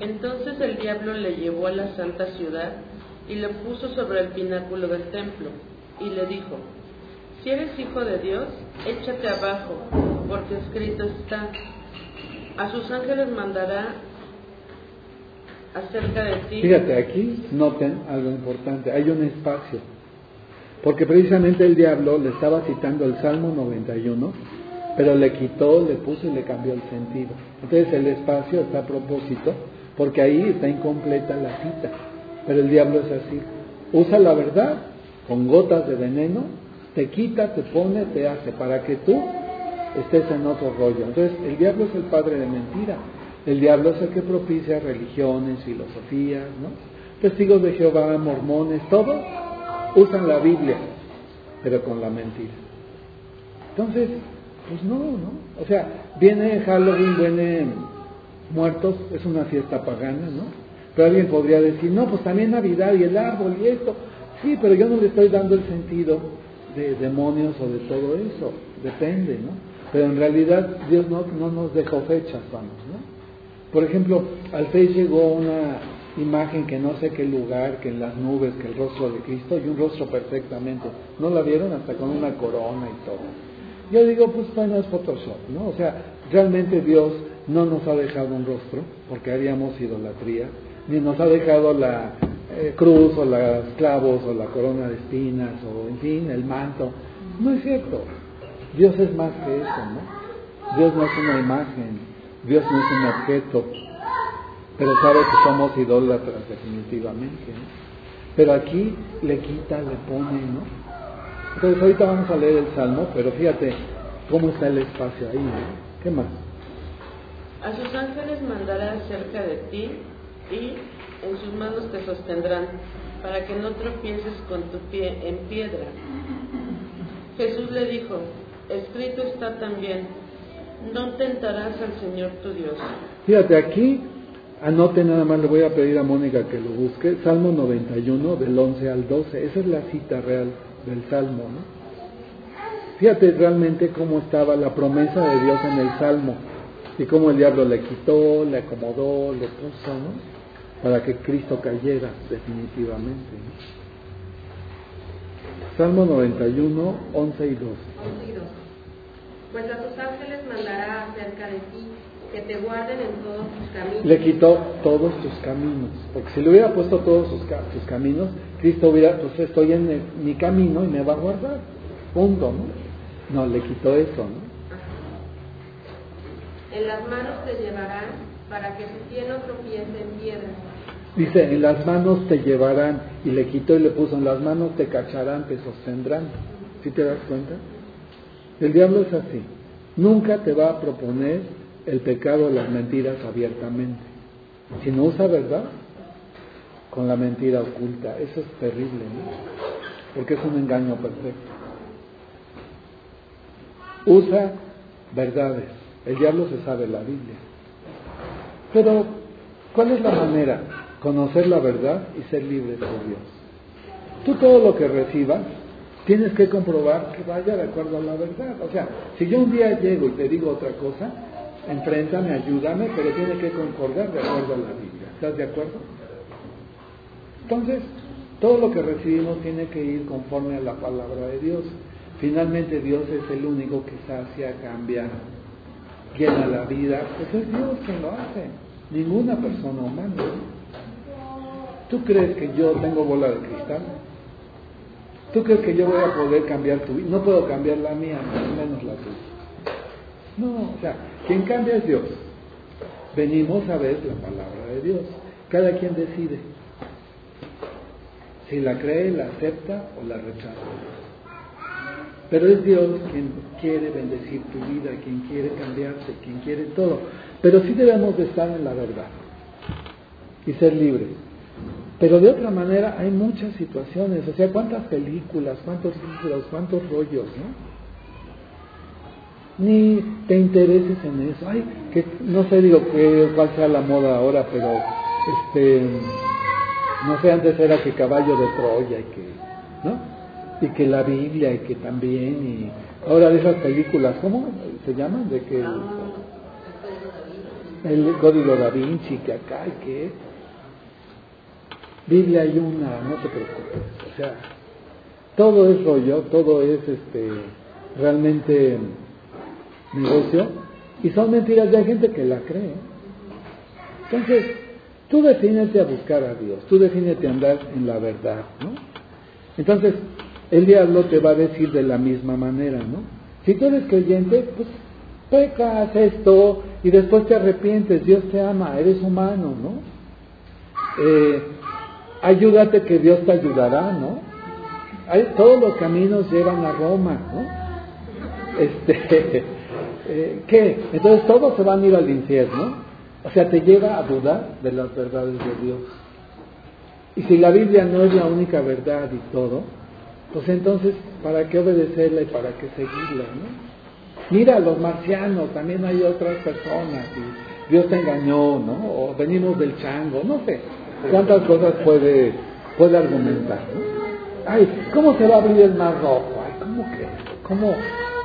Entonces el diablo le llevó a la santa ciudad y le puso sobre el pináculo del templo y le dijo, si eres hijo de Dios, échate abajo, porque escrito está, a sus ángeles mandará acerca de ti. Fíjate, aquí noten algo importante, hay un espacio, porque precisamente el diablo le estaba citando el Salmo 91, pero le quitó, le puso y le cambió el sentido. Entonces el espacio está a propósito, porque ahí está incompleta la cita, pero el diablo es así, usa la verdad con gotas de veneno, te quita, te pone, te hace, para que tú estés en otro rollo. Entonces el diablo es el padre de mentira. El diablo es el que propicia religiones, filosofías, ¿no? Testigos de Jehová, mormones, todos usan la Biblia, pero con la mentira. Entonces, pues no, ¿no? O sea, viene Halloween, viene muertos, es una fiesta pagana, ¿no? Pero alguien podría decir, no, pues también Navidad y el árbol y esto. Sí, pero yo no le estoy dando el sentido de demonios o de todo eso, depende, ¿no? Pero en realidad Dios no, no nos dejó fechas, vamos, ¿no? Por ejemplo, al Face llegó una imagen que no sé qué lugar, que en las nubes, que el rostro de Cristo y un rostro perfectamente. ¿No la vieron? Hasta con una corona y todo. Yo digo, pues bueno, es Photoshop, ¿no? O sea, realmente Dios no nos ha dejado un rostro, porque haríamos idolatría, nos ha dejado la eh, cruz o los clavos o la corona de espinas o en fin, el manto. No es cierto. Dios es más que eso, ¿no? Dios no es una imagen, Dios no es un objeto, pero sabe que somos idólatras definitivamente. ¿no? Pero aquí le quita, le pone, ¿no? Entonces ahorita vamos a leer el Salmo, pero fíjate cómo está el espacio ahí, ¿no? ¿Qué más? A sus ángeles mandará cerca de ti y en sus manos te sostendrán, para que no tropieces con tu pie en piedra. Jesús le dijo, escrito está también, no tentarás al Señor tu Dios. Fíjate, aquí anote nada más, le voy a pedir a Mónica que lo busque, Salmo 91 del 11 al 12, esa es la cita real del Salmo, ¿no? Fíjate realmente cómo estaba la promesa de Dios en el Salmo y cómo el diablo le quitó, le acomodó, le puso, ¿no? Para que Cristo cayera definitivamente. Salmo 91, 11 y 12. 11 y 12. Pues a tus ángeles mandará acerca de ti, que te guarden en todos tus caminos. Le quitó todos tus caminos, porque si le hubiera puesto todos sus, tus caminos, Cristo hubiera, pues estoy en el- mi camino y me va a guardar. Punto, ¿no? No, le quitó eso, ¿no? En las manos te llevarán para que tu pie no tropiece en piedra. Dice, en las manos te llevarán, y le quitó y le puso, en las manos te cacharán, te sostendrán. ¿Sí te das cuenta? El diablo es así. Nunca te va a proponer el pecado o las mentiras abiertamente. Si no usa verdad, con la mentira oculta. Eso es terrible, ¿no? Porque es un engaño perfecto. Usa verdades. El diablo se sabe la Biblia. Pero, ¿cuál es la manera? Conocer la verdad y ser libre por Dios. Tú todo lo que recibas, tienes que comprobar que vaya de acuerdo a la verdad. O sea, si yo un día llego y te digo otra cosa, enfréntame, ayúdame, pero tiene que concordar de acuerdo a la Biblia. ¿Estás de acuerdo? Entonces, todo lo que recibimos tiene que ir conforme a la palabra de Dios. Finalmente Dios es el único que sacia, cambia, llena la vida. Pues es Dios quien lo hace, ninguna persona humana. ¿Tú crees que yo tengo bola de cristal? ¿Tú crees que yo voy a poder cambiar tu vida? No puedo cambiar la mía, menos la tuya. No, o sea, quien cambia es Dios. Venimos a ver la palabra de Dios. Cada quien decide si la cree, la acepta o la rechaza. Pero es Dios quien quiere bendecir tu vida, quien quiere cambiarte, quien quiere todo. Pero sí debemos de estar en la verdad y ser libres. Pero de otra manera hay muchas situaciones, o sea, cuántas películas, cuántos libros, cuántos rollos, ¿no? Ni te intereses en eso. Ay, que no sé, digo que cuál sea la moda ahora, pero este no sé, antes era que caballo de Troya y que. Y que la Biblia y que también y ahora de esas películas, ¿cómo se llaman? De que el código da Vinci, que acá y que Biblia hay una, no te preocupes. O sea, todo es rollo, todo es este realmente negocio y son mentiras de gente que la cree. Entonces, tú defínete a buscar a Dios, tú defínete a andar en la verdad, ¿no? Entonces, el diablo te va a decir de la misma manera, ¿no? Si tú eres creyente, pues pecas esto y después te arrepientes, Dios te ama, eres humano, ¿no? Eh, ayúdate que Dios te ayudará, ¿no? Todos los caminos llevan a Roma, ¿no? Este, eh, ¿Qué? Entonces todos se van a ir al infierno. O sea, te lleva a dudar de las verdades de Dios. Y si la Biblia no es la única verdad y todo, pues entonces, ¿para qué obedecerla y para qué seguirla? ¿no? Mira, los marcianos, también hay otras personas, y Dios te engañó, ¿no? O venimos del chango, no sé cuántas cosas puede, puede argumentar. Ay, ¿cómo se va a abrir el mar rojo? Ay, ¿cómo que? ¿Cómo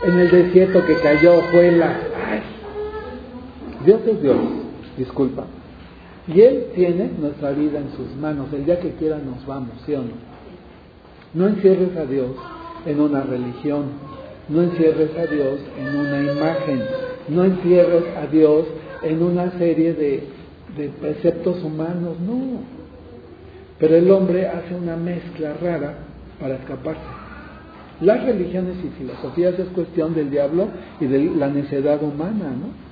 en el desierto que cayó fue la... Ay, Dios es Dios, disculpa. Y Él tiene nuestra vida en sus manos. El día que quiera nos vamos, ¿sí o no? No encierres a Dios en una religión, no encierres a Dios en una imagen, no encierres a Dios en una serie de, de preceptos humanos, no. Pero el hombre hace una mezcla rara para escaparse. Las religiones y filosofías es cuestión del diablo y de la necedad humana, ¿no?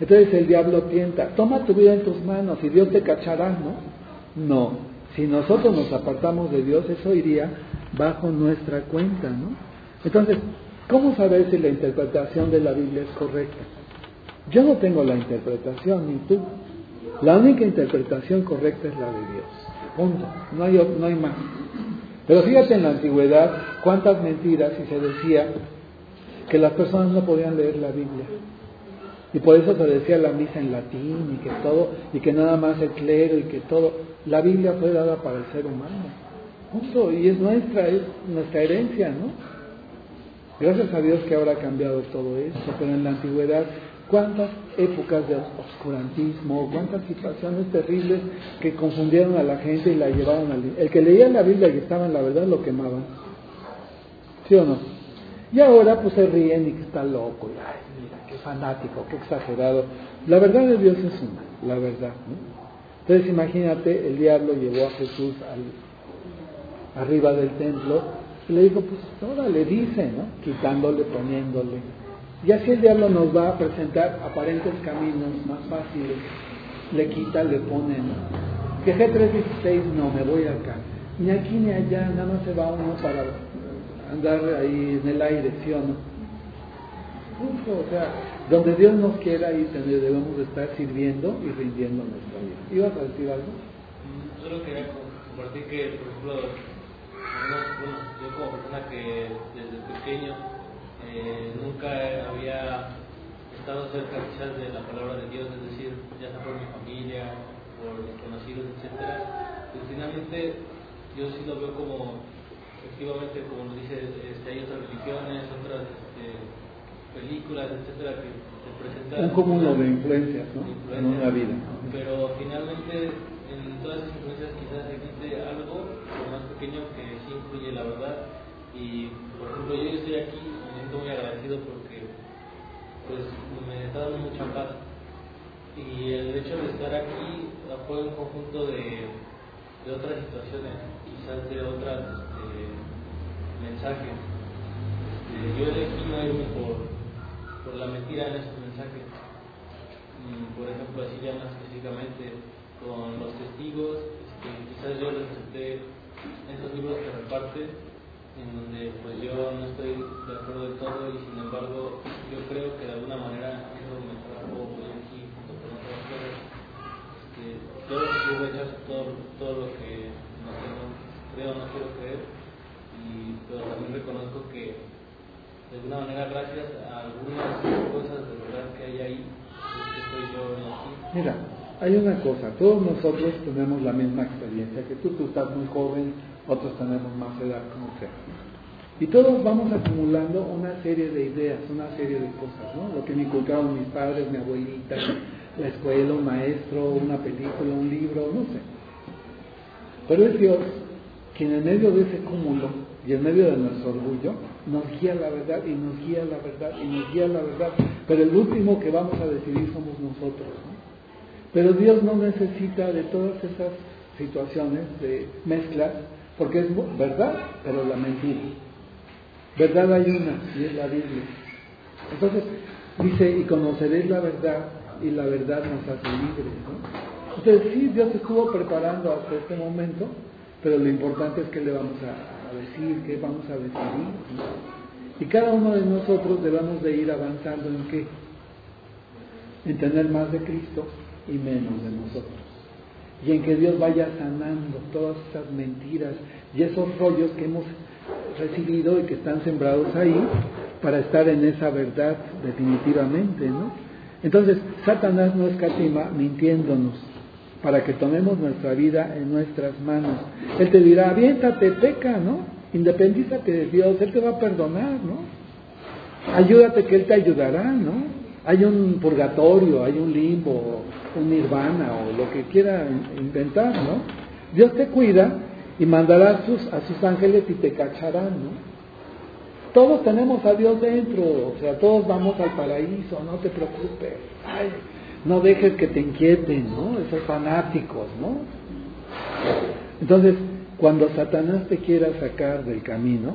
Entonces el diablo tienta, toma tu vida en tus manos y Dios te cachará, ¿no? No, si nosotros nos apartamos de Dios, eso iría bajo nuestra cuenta, ¿no? Entonces, ¿cómo saber si la interpretación de la Biblia es correcta? Yo no tengo la interpretación, ni tú. La única interpretación correcta es la de Dios. Punto. No hay, no hay más. Pero fíjate en la antigüedad cuántas mentiras y se decía que las personas no podían leer la Biblia. Y por eso se decía la misa en latín y que todo, y que nada más el clero y que todo. La Biblia fue dada para el ser humano. Punto. Y es nuestra, es nuestra herencia, ¿no? Gracias a Dios que ahora ha cambiado todo esto, pero en la antigüedad, cuántas épocas de oscurantismo, cuántas situaciones terribles que confundieron a la gente y la llevaron al... El que leía la Biblia y estaba en la verdad lo quemaban. ¿Sí o no? Y ahora pues se ríen y que está loco, y ay, mira, qué fanático, qué exagerado. La verdad de Dios es una, la verdad. ¿no? Entonces imagínate, el diablo llevó a Jesús al, arriba del templo y le dijo, pues ahora le dice, ¿no? Quitándole, poniéndole. Y así el diablo nos va a presentar aparentes caminos más fáciles. Le quita, le pone, ¿no? Que G316, no, me voy acá. Ni aquí ni allá, nada más se va uno para andar ahí en el aire, ¿sí? O sea, donde Dios nos quiera, ahí debemos estar sirviendo y rindiendo nuestra vida. ¿Ibas a decir algo? Solo quería compartir que, por ejemplo, bueno, yo como persona que desde pequeño eh, nunca había estado cerca quizás de la palabra de Dios, es decir, ya sea por mi familia, por mis conocidos, etcétera, pues finalmente yo sí lo veo como efectivamente, como lo dice, este, hay otras religiones, otras este, películas, etcétera, que se presentan. Un cúmulo de influencias, ¿no? En una vida. Pero finalmente, en todas esas influencias, quizás existe algo, pequeño, que sí incluye la verdad. Y, por ejemplo, yo estoy aquí, me siento muy agradecido porque pues me está dando mucha paz. Y el hecho de estar aquí fue un conjunto de, de otras situaciones, quizás de otras mensajes. Este, yo elegí no irme por, por la mentira en esos mensajes. Mm, por ejemplo, así ya más específicamente con los testigos, este, quizás yo les acepté esos libros que reparte, en donde pues yo no estoy de acuerdo de todo y sin embargo yo creo que de alguna manera eso me trajo pues, aquí junto con otras cosas. Este, yo, yo rechazo todo, todo lo que no tengo, creo, no quiero creer pero también reconozco que de alguna manera gracias a algunas cosas de verdad que hay ahí, es que estoy yo aquí. Mira, hay una cosa, todos nosotros tenemos la misma experiencia que tú, tú estás muy joven, otros tenemos más edad, como sea. Y todos vamos acumulando una serie de ideas, una serie de cosas, ¿no? Lo que me inculcaron mis padres, mi abuelita, la escuela, un maestro, una película, un libro, no sé. Pero es Dios quien en medio de ese cúmulo y en medio de nuestro orgullo nos guía la verdad y nos guía la verdad y nos guía la verdad. Pero el último que vamos a decidir somos nosotros. Pero Dios no necesita de todas esas situaciones de mezclas, porque es verdad, pero la mentira. Verdad hay una, y es la Biblia. Entonces, dice, y conoceréis la verdad, y la verdad nos hace libres. ¿no? Entonces, sí, Dios estuvo preparando hasta este momento, pero lo importante es que le vamos a, decir, qué vamos a decidir. Y cada uno de nosotros debemos de ir avanzando en qué? En tener más de Cristo y menos de nosotros. Y en que Dios vaya sanando todas esas mentiras y esos rollos que hemos recibido y que están sembrados ahí para estar en esa verdad definitivamente, ¿no? Entonces, Satanás no escatima mintiéndonos para que tomemos nuestra vida en nuestras manos. Él te dirá, aviéntate, peca, ¿no? Independízate de Dios, Él te va a perdonar, ¿no? Ayúdate que Él te ayudará, ¿no? Hay un purgatorio, hay un limbo, un nirvana o lo que quiera inventar, ¿no? Dios te cuida y mandará a sus, a sus ángeles y te cacharán, ¿no? Todos tenemos a Dios dentro, o sea, todos vamos al paraíso, no te preocupes. Ay, no dejes que te inquieten, ¿no? Esos fanáticos, ¿no? Entonces, cuando Satanás te quiera sacar del camino,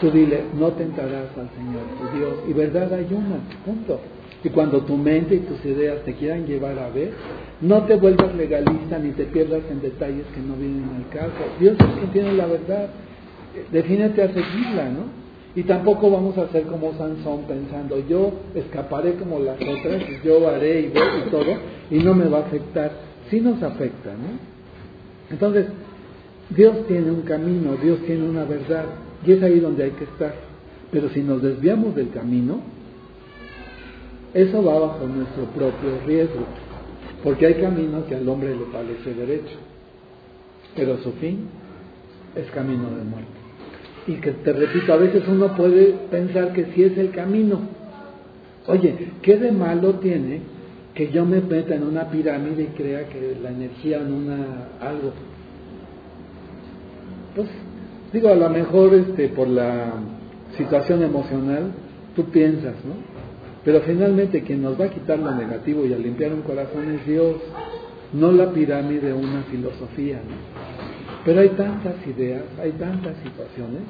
tú dile, no tentarás al Señor tu Dios. Y verdad hay una, punto. Y cuando tu mente y tus ideas te quieran llevar a ver, no te vuelvas legalista ni te pierdas en detalles que no vienen al caso. Dios es quien tiene la verdad. Defínete a seguirla, ¿no? Y tampoco vamos a ser como Sansón pensando, yo escaparé como las otras, yo haré y voy y todo, y no me va a afectar. Sí nos afecta, ¿no? Entonces, Dios tiene un camino, Dios tiene una verdad, y es ahí donde hay que estar. Pero si nos desviamos del camino, eso va bajo nuestro propio riesgo, porque hay caminos que al hombre le parece derecho, pero su fin es camino de muerte. Y que te repito, a veces uno puede pensar que sí es el camino. Oye, ¿qué de malo tiene que yo me meta en una pirámide y crea que la energía en una algo? Pues digo, a lo mejor este por la situación emocional tú piensas, ¿no? Pero finalmente quien nos va a quitar lo negativo y a limpiar un corazón es Dios, no la pirámide, una filosofía. Pero hay tantas ideas, hay tantas situaciones,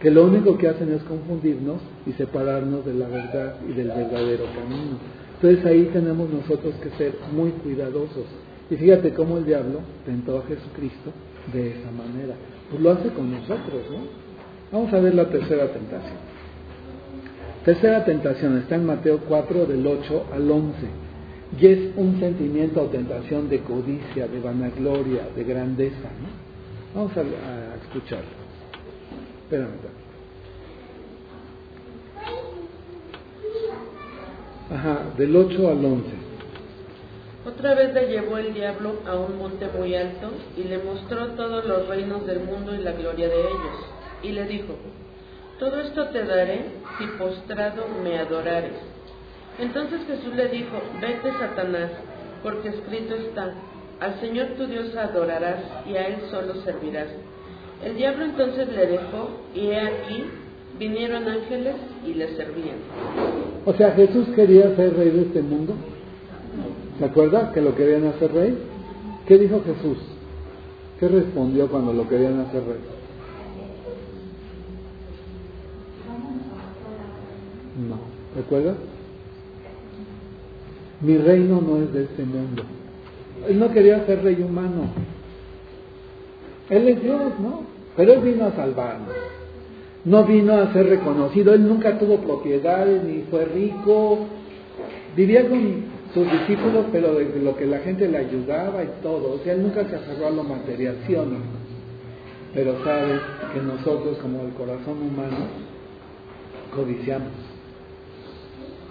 que lo único que hacen es confundirnos y separarnos de la verdad y del verdadero camino. Entonces ahí tenemos nosotros que ser muy cuidadosos. Y fíjate cómo el diablo tentó a Jesucristo de esa manera. Pues lo hace con nosotros, ¿no? Vamos a ver la tercera tentación. Tercera tentación está en Mateo 4 del 8 al 11. Y es un sentimiento o tentación de codicia, de vanagloria, de grandeza, ¿no? Vamos a, escucharlo. Espérame. Ajá, del 8 al 11. Otra vez le llevó el diablo a un monte muy alto y le mostró todos los reinos del mundo y la gloria de ellos. Y le dijo, todo esto te daré si postrado me adorares. Entonces Jesús le dijo, vete Satanás, porque escrito está, al Señor tu Dios adorarás y a Él solo servirás. El diablo entonces le dejó y he aquí vinieron ángeles y le servían. O sea, Jesús quería ser rey de este mundo. ¿Se acuerda que lo querían hacer rey? ¿Qué dijo Jesús? ¿Qué respondió cuando lo querían hacer rey? No, ¿recuerda? Mi reino no es de este mundo. Él no quería ser rey humano. Él es Dios, ¿no? Pero Él vino a salvarnos. No vino a ser reconocido. Él nunca tuvo propiedades, ni fue rico. Vivía con sus discípulos, pero de lo que la gente le ayudaba y todo. O sea, Él nunca se aferró a lo material, ¿sí o no? Pero sabe que nosotros, como el corazón humano, codiciamos.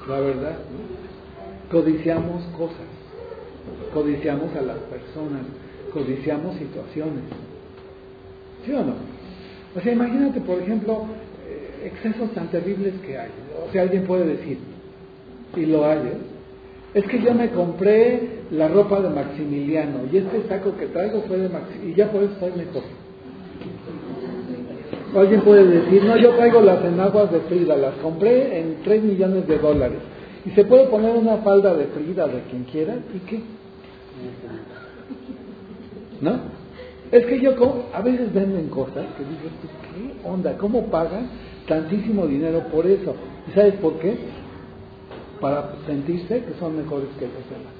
La verdad, codiciamos cosas codiciamos a las personas, codiciamos situaciones. ¿Sí o no? O sea, imagínate, por ejemplo, eh, excesos tan terribles que hay. O sea, alguien puede decir, y lo hay, ¿eh? Es que yo me compré la ropa de Maximiliano y este saco que traigo fue de Maximiliano y ya por eso soy mejor. Alguien puede decir, no, yo traigo las enaguas de Frida, las compré en 3 millones de dólares. Y se puede poner una falda de Frida de quien quiera, ¿y qué? ¿No? Es que yo a veces venden cosas que digo, ¿qué onda? ¿Cómo pagan tantísimo dinero por eso? ¿Y sabes por qué? Para sentirse que son mejores que los demás.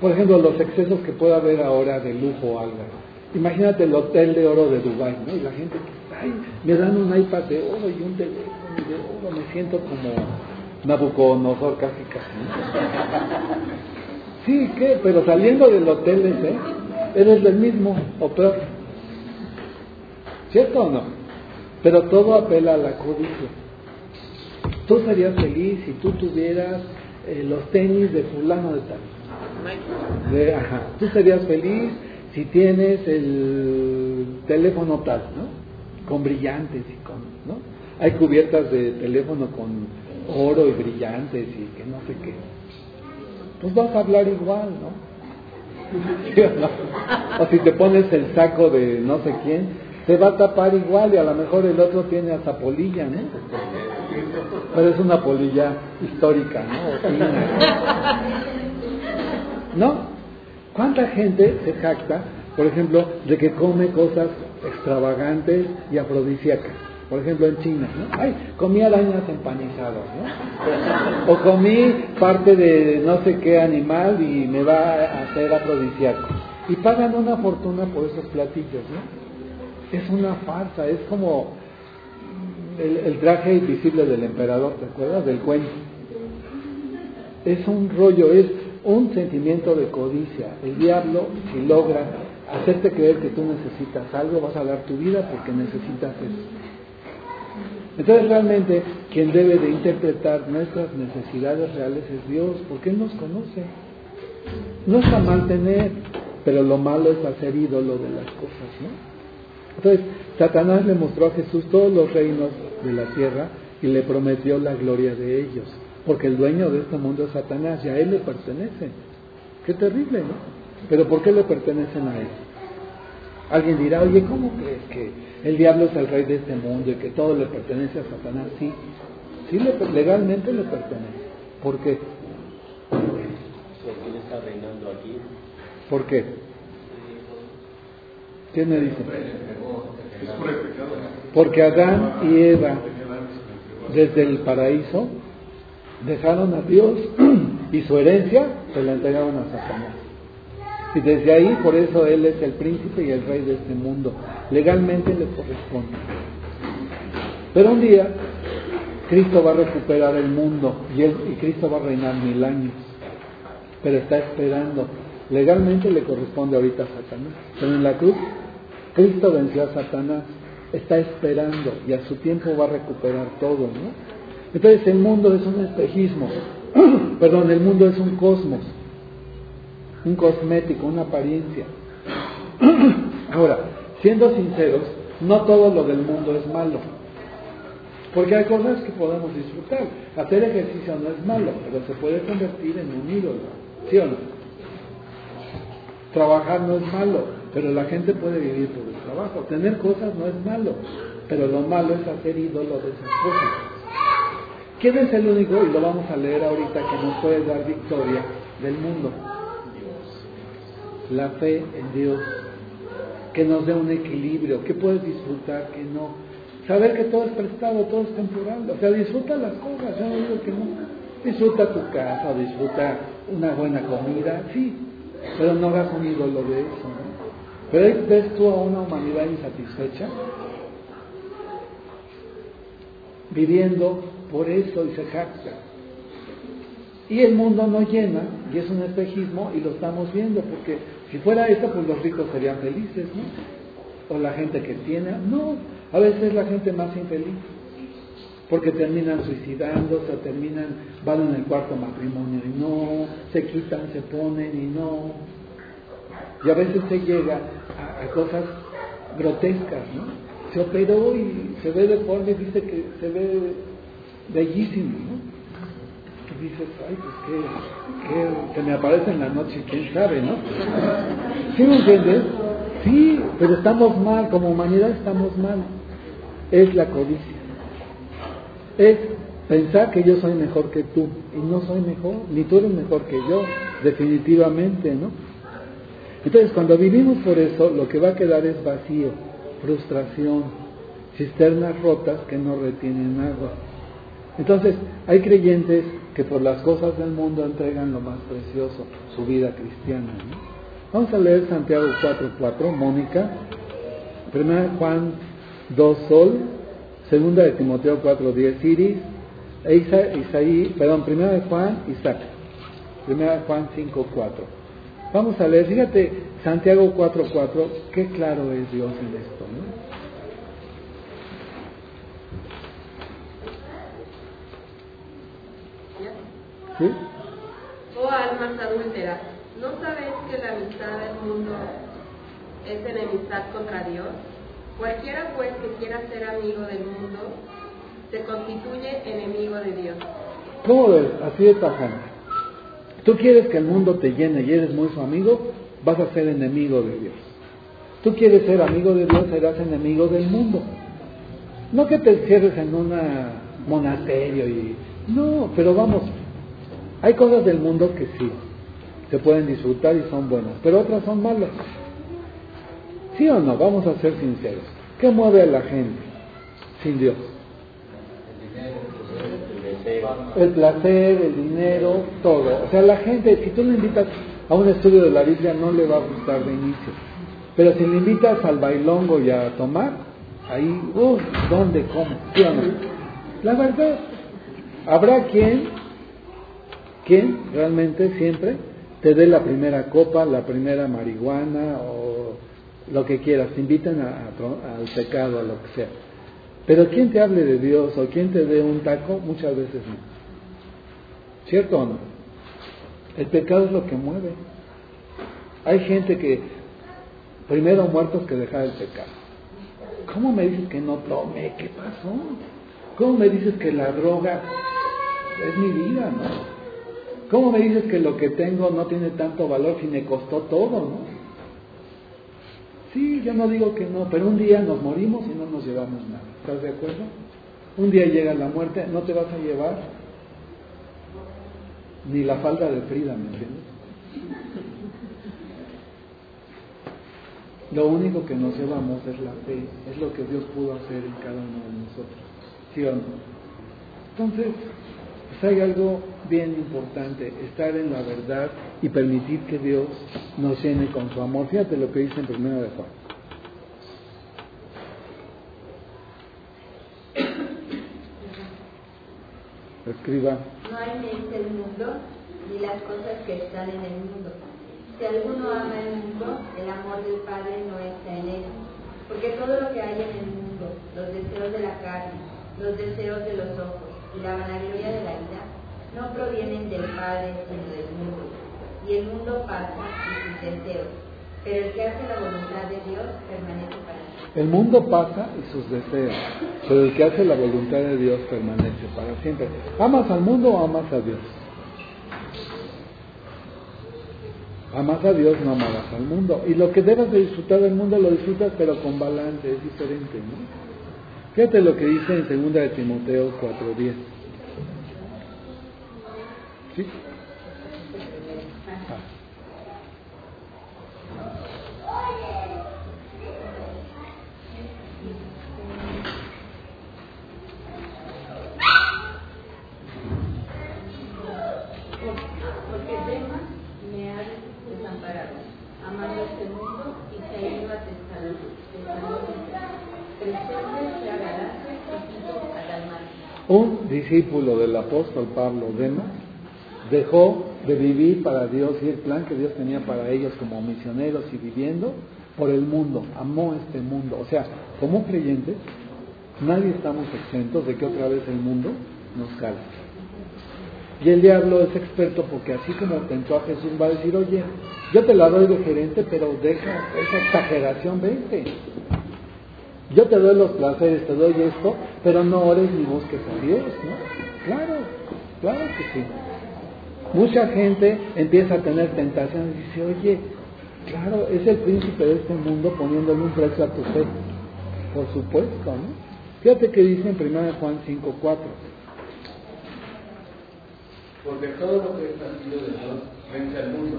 Por ejemplo, los excesos que pueda haber ahora de lujo o algo. Imagínate el hotel de oro de Dubái, ¿no? Y la gente ay, me dan un iPad de oro y un teléfono de oro, me siento como Nabucodonosor casi casi. Sí, ¿qué? Pero saliendo del hotel ese, eres del mismo o peor. ¿Cierto o no? Pero todo apela a la codicia. Tú serías feliz si tú tuvieras eh, los tenis de fulano de tal. De, ajá. Tú serías feliz si tienes el teléfono tal, ¿no? Con brillantes y con, ¿no? Hay cubiertas de teléfono con oro y brillantes y que no sé qué. Pues vas a hablar igual, ¿no? o, si te pones el saco de no sé quién, te va a tapar igual y a lo mejor el otro tiene hasta polilla, ¿no? Pero es una polilla histórica, ¿no? ¿No? ¿Cuánta gente se jacta, por ejemplo, de que come cosas extravagantes y afrodisíacas? Por ejemplo, en China, ¿no? Ay, comí arañas empanizadas, ¿no? O comí parte de no sé qué animal y me va a hacer afrodisíaco. Y pagan una fortuna por esos platillos, ¿no? Es una farsa, es como el, traje invisible del emperador, ¿te acuerdas? Del cuento. Es un rollo, es un sentimiento de codicia. El diablo, si logra hacerte creer que tú necesitas algo, vas a dar tu vida porque necesitas eso. Entonces realmente quien debe de interpretar nuestras necesidades reales es Dios, porque Él nos conoce. No está mal tener, pero lo malo es hacer ídolo de las cosas, ¿no? Entonces, Satanás le mostró a Jesús todos los reinos de la tierra y le prometió la gloria de ellos, porque el dueño de este mundo es Satanás y a él le pertenece. Qué terrible, ¿no? Pero ¿por qué le pertenecen a él? Alguien dirá, oye, ¿cómo que, que el diablo es el rey de este mundo y que todo le pertenece a Satanás? Sí, sí legalmente le pertenece. ¿Por qué? Porque él está reinando aquí. ¿Por qué? ¿Quién me dice? Porque Adán y Eva, desde el paraíso, dejaron a Dios y su herencia se la entregaron a Satanás. Y desde ahí, por eso Él es el príncipe y el rey de este mundo. Legalmente le corresponde. Pero un día, Cristo va a recuperar el mundo y, él, y Cristo va a reinar mil años. Pero está esperando. Legalmente le corresponde ahorita a Satanás. Pero en la cruz, Cristo venció a Satanás. Está esperando y a su tiempo va a recuperar todo. ¿no? Entonces el mundo es un espejismo. Perdón, el mundo es un cosmos un cosmético, una apariencia. Ahora, siendo sinceros, no todo lo del mundo es malo. Porque hay cosas que podemos disfrutar. Hacer ejercicio no es malo, pero se puede convertir en un ídolo. ¿Sí o no? Trabajar no es malo, pero la gente puede vivir por el trabajo. Tener cosas no es malo, pero lo malo es hacer ídolo de esas cosas. ¿Quién es el único, y lo vamos a leer ahorita, que nos puede dar victoria del mundo? la fe en Dios, que nos dé un equilibrio, que puedes disfrutar, que no. Saber que todo es prestado, todo es temporal. O sea, disfruta las cosas, yo no digo que no. Disfruta tu casa, disfruta una buena comida, sí, pero no hagas un ídolo de eso. ¿no? Pero ves tú a una humanidad insatisfecha, viviendo por eso y se jacta. Y el mundo no llena, y es un espejismo, y lo estamos viendo, porque si fuera eso, pues los ricos serían felices, ¿no? O la gente que tiene. No, a veces es la gente más infeliz. Porque terminan suicidándose, terminan, van en el cuarto matrimonio y no, se quitan, se ponen y no. Y a veces se llega a, cosas grotescas, ¿no? Se operó y se ve deforme y dice que se ve bellísimo, ¿no? dices, ay, pues que, que me aparece en la noche, quién sabe, ¿no? ¿Sí me entiendes? Sí, pero estamos mal, como humanidad estamos mal. Es la codicia. Es pensar que yo soy mejor que tú y no soy mejor, ni tú eres mejor que yo, definitivamente, ¿no? Entonces, cuando vivimos por eso, lo que va a quedar es vacío, frustración, cisternas rotas que no retienen agua. Entonces, hay creyentes que por las cosas del mundo entregan lo más precioso, su vida cristiana. ¿no? Vamos a leer Santiago 4.4, Mónica, 1 Juan 2, Sol, 2 de Timoteo 4.10, Iris, e Isaí, perdón, 1 Juan, Isaac, 1 Juan 5.4. Vamos a leer, fíjate, Santiago 4.4, qué claro es Dios en esto, ¿no? ¿Sí? Oh almas adúlteras, ¿no sabéis que la amistad del mundo es enemistad contra Dios? Cualquiera pues que quiera ser amigo del mundo se constituye enemigo de Dios. ¿Cómo ves? Así de tajante. Tú quieres que el mundo te llene y eres muy su amigo, vas a ser enemigo de Dios. Tú quieres ser amigo de Dios, serás enemigo del mundo. No que te encierres en un monasterio y... No, pero vamos, hay cosas del mundo que sí, se pueden disfrutar y son buenas, pero otras son malas. ¿Sí o no? Vamos a ser sinceros. ¿Qué mueve a la gente sin Dios? El placer, el dinero, todo. O sea, la gente, si tú le invitas a un estudio de la Biblia, no le va a gustar de inicio. Pero si le invitas al bailongo y a tomar, ahí, uff, ¿dónde, cómo? ¿Sí o no? La verdad, habrá quien, quien realmente siempre te dé la primera copa, la primera marihuana o lo que quieras, te invitan a, al pecado, a lo que sea. Pero quien te hable de Dios o quien te dé un taco, muchas veces no. ¿Cierto o no? El pecado es lo que mueve. Hay gente que primero muertos que dejar el pecado. ¿Cómo me dices que no tome? ¿Qué pasó? ¿Cómo me dices que la droga es mi vida, no? ¿Cómo me dices que lo que tengo no tiene tanto valor si me costó todo, no? Sí, yo no digo que no, pero un día nos morimos y no nos llevamos nada. ¿Estás de acuerdo? Un día llega la muerte, no te vas a llevar ni la falda de Frida, ¿me entiendes? Lo único que nos llevamos es la fe, es lo que Dios pudo hacer en cada uno de nosotros. ¿Sí o no? Entonces, pues hay algo bien importante, estar en la verdad y permitir que Dios nos llene con su amor. Fíjate lo que dice en primera de Juan. Escriba. No hay en este mundo ni las cosas que están en el mundo. Si alguno ama el mundo, el amor del Padre no está en él. Porque todo lo que hay en el mundo, los deseos de la carne, los deseos de los ojos la vanagloria de la vida, no provienen del Padre, sino del mundo. Y el mundo pasa y sus deseos, pero el que hace la voluntad de Dios permanece para siempre. El mundo pasa y sus deseos, pero el que hace la voluntad de Dios permanece para siempre. ¿Amas al mundo o amas a Dios? Amas a Dios, no amarás al mundo. Y lo que debas de disfrutar del mundo lo disfrutas, pero con balance, es diferente, ¿no? Fíjate lo que dice en 2 de Timoteo 4.10. ¿Sí? Ah. Porque Demas me ha desamparado, amando este mundo y se ha ido a Tesalónica. Crescente se agradase y Tito a Dalmacia. Un discípulo del apóstol Pablo Demas dejó de vivir para Dios y el plan que Dios tenía para ellos como misioneros y viviendo por el mundo, amó este mundo. O sea, como creyentes, nadie estamos exentos de que otra vez el mundo nos cale. Y el diablo es experto porque así como tentó a Jesús va a decir, oye, yo te la doy de gerente, pero deja esa exageración, vente. Yo te doy los placeres, te doy esto, pero no ores ni busques a Dios, ¿no? Claro, Claro que sí. Mucha gente empieza a tener tentaciones y dice, oye, claro, es el príncipe de este mundo poniéndole un precio a tu fe. Por supuesto, ¿no? Fíjate que dice en 1 Juan 5.4. Porque todo lo que es nacido de Dios vence al mundo.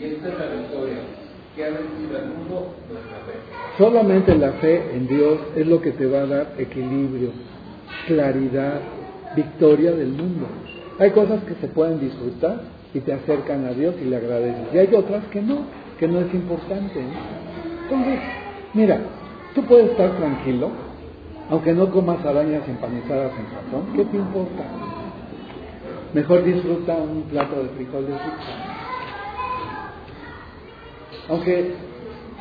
Y esta es la victoria, que ha vencido al mundo nuestra fe. Solamente la fe en Dios es lo que te va a dar equilibrio, claridad, victoria del mundo. Hay cosas que se pueden disfrutar y te acercan a Dios y le agradeces. Y hay otras que no, que no es importante. Entonces, mira, tú puedes estar tranquilo, aunque no comas arañas empanizadas en razón, ¿qué te importa? Mejor disfruta un plato de frijoles ricos. Aunque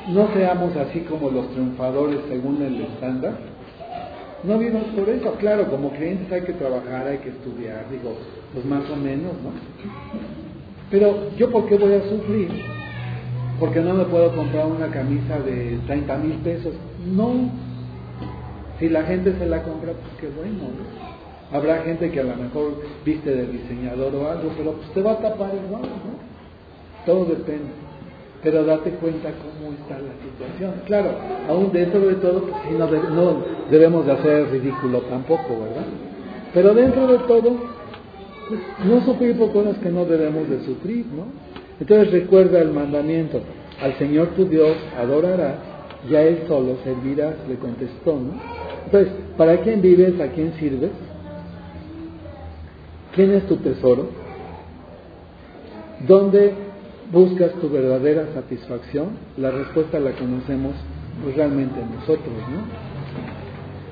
no seamos así como los triunfadores según el estándar, no vivimos por eso. Claro, como creyentes hay que trabajar, hay que estudiar, digo, pues más o menos, ¿no? Pero yo por qué voy a sufrir? Porque no me puedo comprar una camisa de 30 mil pesos. No. Si la gente se la compra, pues qué bueno, ¿no? Habrá gente que a lo mejor viste de diseñador o algo, pero pues te va a tapar igual, ¿no? Todo depende pero date cuenta cómo está la situación. Claro, aún dentro de todo, pues sí, no, debemos de hacer ridículo tampoco, ¿verdad? Pero dentro de todo, pues, no sufrir por cosas que no debemos de sufrir, ¿no? Entonces recuerda el mandamiento, al Señor tu Dios adorarás, y a Él solo servirás, le contestó, ¿no? Entonces, ¿para quién vives? ¿A quién sirves? ¿Quién es tu tesoro? ¿Dónde buscas tu verdadera satisfacción, la respuesta la conocemos pues, realmente nosotros, ¿no?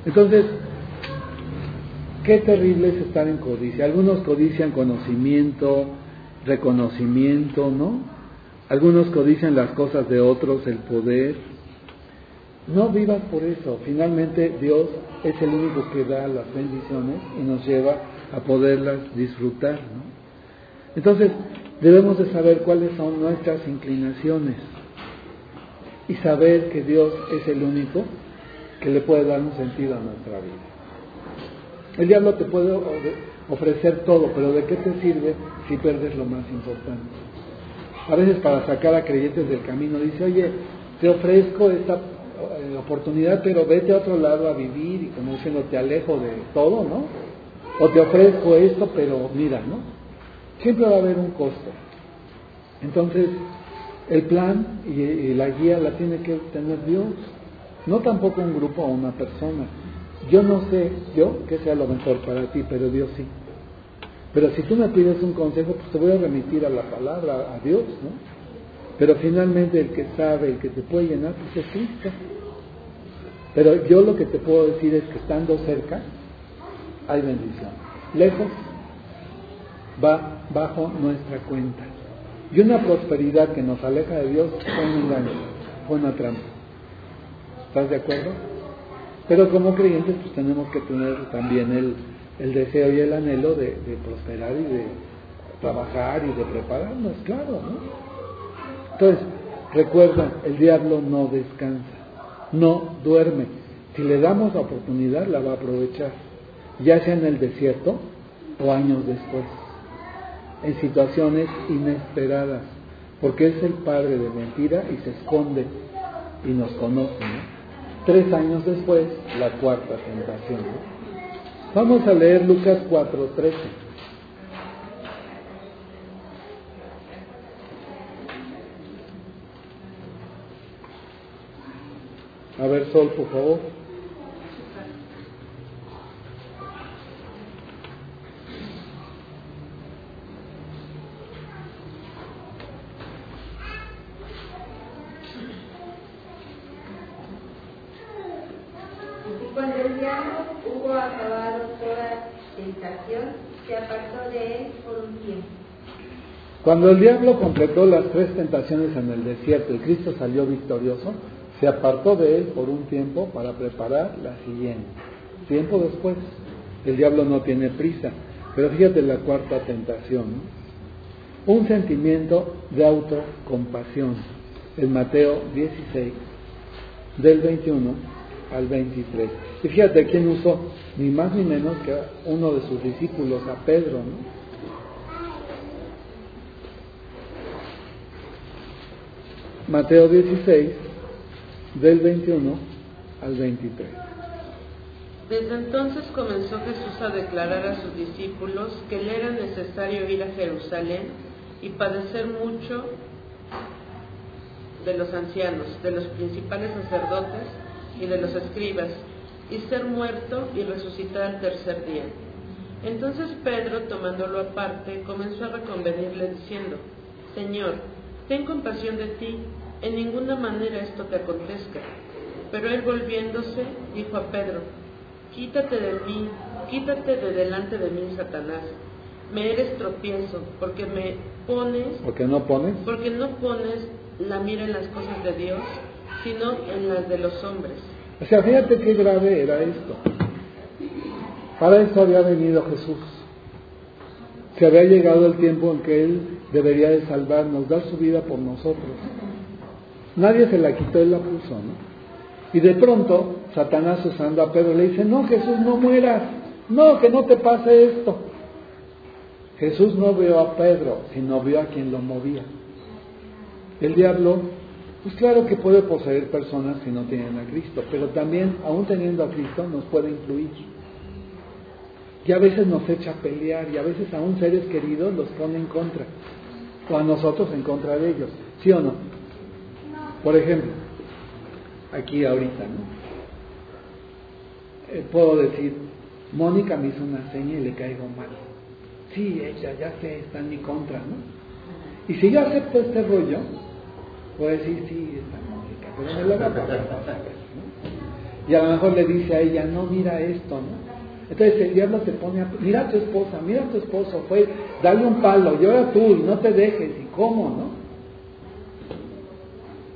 Entonces, qué terrible es estar en codicia. Algunos codician conocimiento, reconocimiento, ¿no? Algunos codician las cosas de otros, el poder. No vivas por eso. Finalmente Dios es el único que da las bendiciones y nos lleva a poderlas disfrutar, ¿no? Entonces, debemos de saber cuáles son nuestras inclinaciones y saber que Dios es el único que le puede dar un sentido a nuestra vida. El diablo te puede ofrecer todo, pero ¿de qué te sirve si pierdes lo más importante? A veces para sacar a creyentes del camino dice, oye, te ofrezco esta eh, oportunidad, pero vete a otro lado a vivir y como diciendo, te alejo de todo, ¿no? O te ofrezco esto, pero mira, ¿no? Siempre va a haber un costo. Entonces, el plan y, la guía la tiene que tener Dios, no tampoco un grupo o una persona. Yo no sé, yo, qué sea lo mejor para ti, pero Dios sí. Pero si tú me pides un consejo, pues te voy a remitir a la palabra, a Dios, ¿no? Pero finalmente el que sabe, el que te puede llenar, pues es Cristo. Pero yo lo que te puedo decir es que estando cerca, hay bendición. Lejos, va bajo nuestra cuenta. Y una prosperidad que nos aleja de Dios fue un engaño, fue una trampa. ¿Estás de acuerdo? Pero como creyentes pues tenemos que tener también el, el deseo y el anhelo de, de, prosperar y de trabajar y de prepararnos, claro, ¿no? Entonces, recuerda, el diablo no descansa, no duerme. Si le damos la oportunidad, la va a aprovechar, ya sea en el desierto o años después en situaciones inesperadas, porque es el padre de mentira y se esconde y nos conoce. Tres años después, la cuarta tentación. Vamos a leer Lucas 4:13. A ver, Sol, por favor. Cuando el diablo completó las tres tentaciones en el desierto y Cristo salió victorioso, se apartó de él por un tiempo para preparar la siguiente. Tiempo después, el diablo no tiene prisa, pero fíjate la cuarta tentación, un sentimiento de autocompasión. En Mateo 16, del 21 al 23. Y fíjate quién usó, ni más ni menos que uno de sus discípulos, a Pedro, ¿no? Mateo 16, del 21 al 23. Desde entonces comenzó Jesús a declarar a sus discípulos que le era necesario ir a Jerusalén y padecer mucho de los ancianos, de los principales sacerdotes y de los escribas, y ser muerto y resucitar al tercer día. Entonces Pedro, tomándolo aparte, comenzó a reconvenirle diciendo, Señor, ten compasión de ti, en ninguna manera esto te acontezca. Pero él volviéndose, dijo a Pedro, Quítate de mí, quítate de delante de mí, Satanás. Me eres tropiezo, porque me pones... ¿Por no pones? Porque no pones la mira en las cosas de Dios, sino en las de los hombres. O sea, fíjate qué grave era esto. Para esto había venido Jesús. Se había llegado el tiempo en que Él debería de salvarnos, dar su vida por nosotros. Nadie se la quitó, Él la puso, ¿no? Y de pronto, Satanás usando a Pedro le dice, no, Jesús, no mueras, no, que no te pase esto. Jesús no vio a Pedro, sino vio a quien lo movía. El diablo, pues claro que puede poseer personas que no tienen a Cristo, pero también, aún teniendo a Cristo, nos puede influir. Y a veces nos echa a pelear, y a veces a un seres queridos los pone en contra, o a nosotros en contra de ellos, ¿sí o no? Por ejemplo, aquí ahorita, ¿no? Eh, puedo decir, Mónica me hizo una seña y le caigo mal. Sí, ella ya sé, está en mi contra, ¿no? Y si yo acepto este rollo, puede decir, sí, está Mónica, pero me lo va a pasar. ¿no? Y a lo mejor le dice a ella, no, mira esto, ¿no? Entonces el diablo te pone a, mira a tu esposa, mira a tu esposo, fue, dale un palo, llora tú y no te dejes, y cómo, ¿no?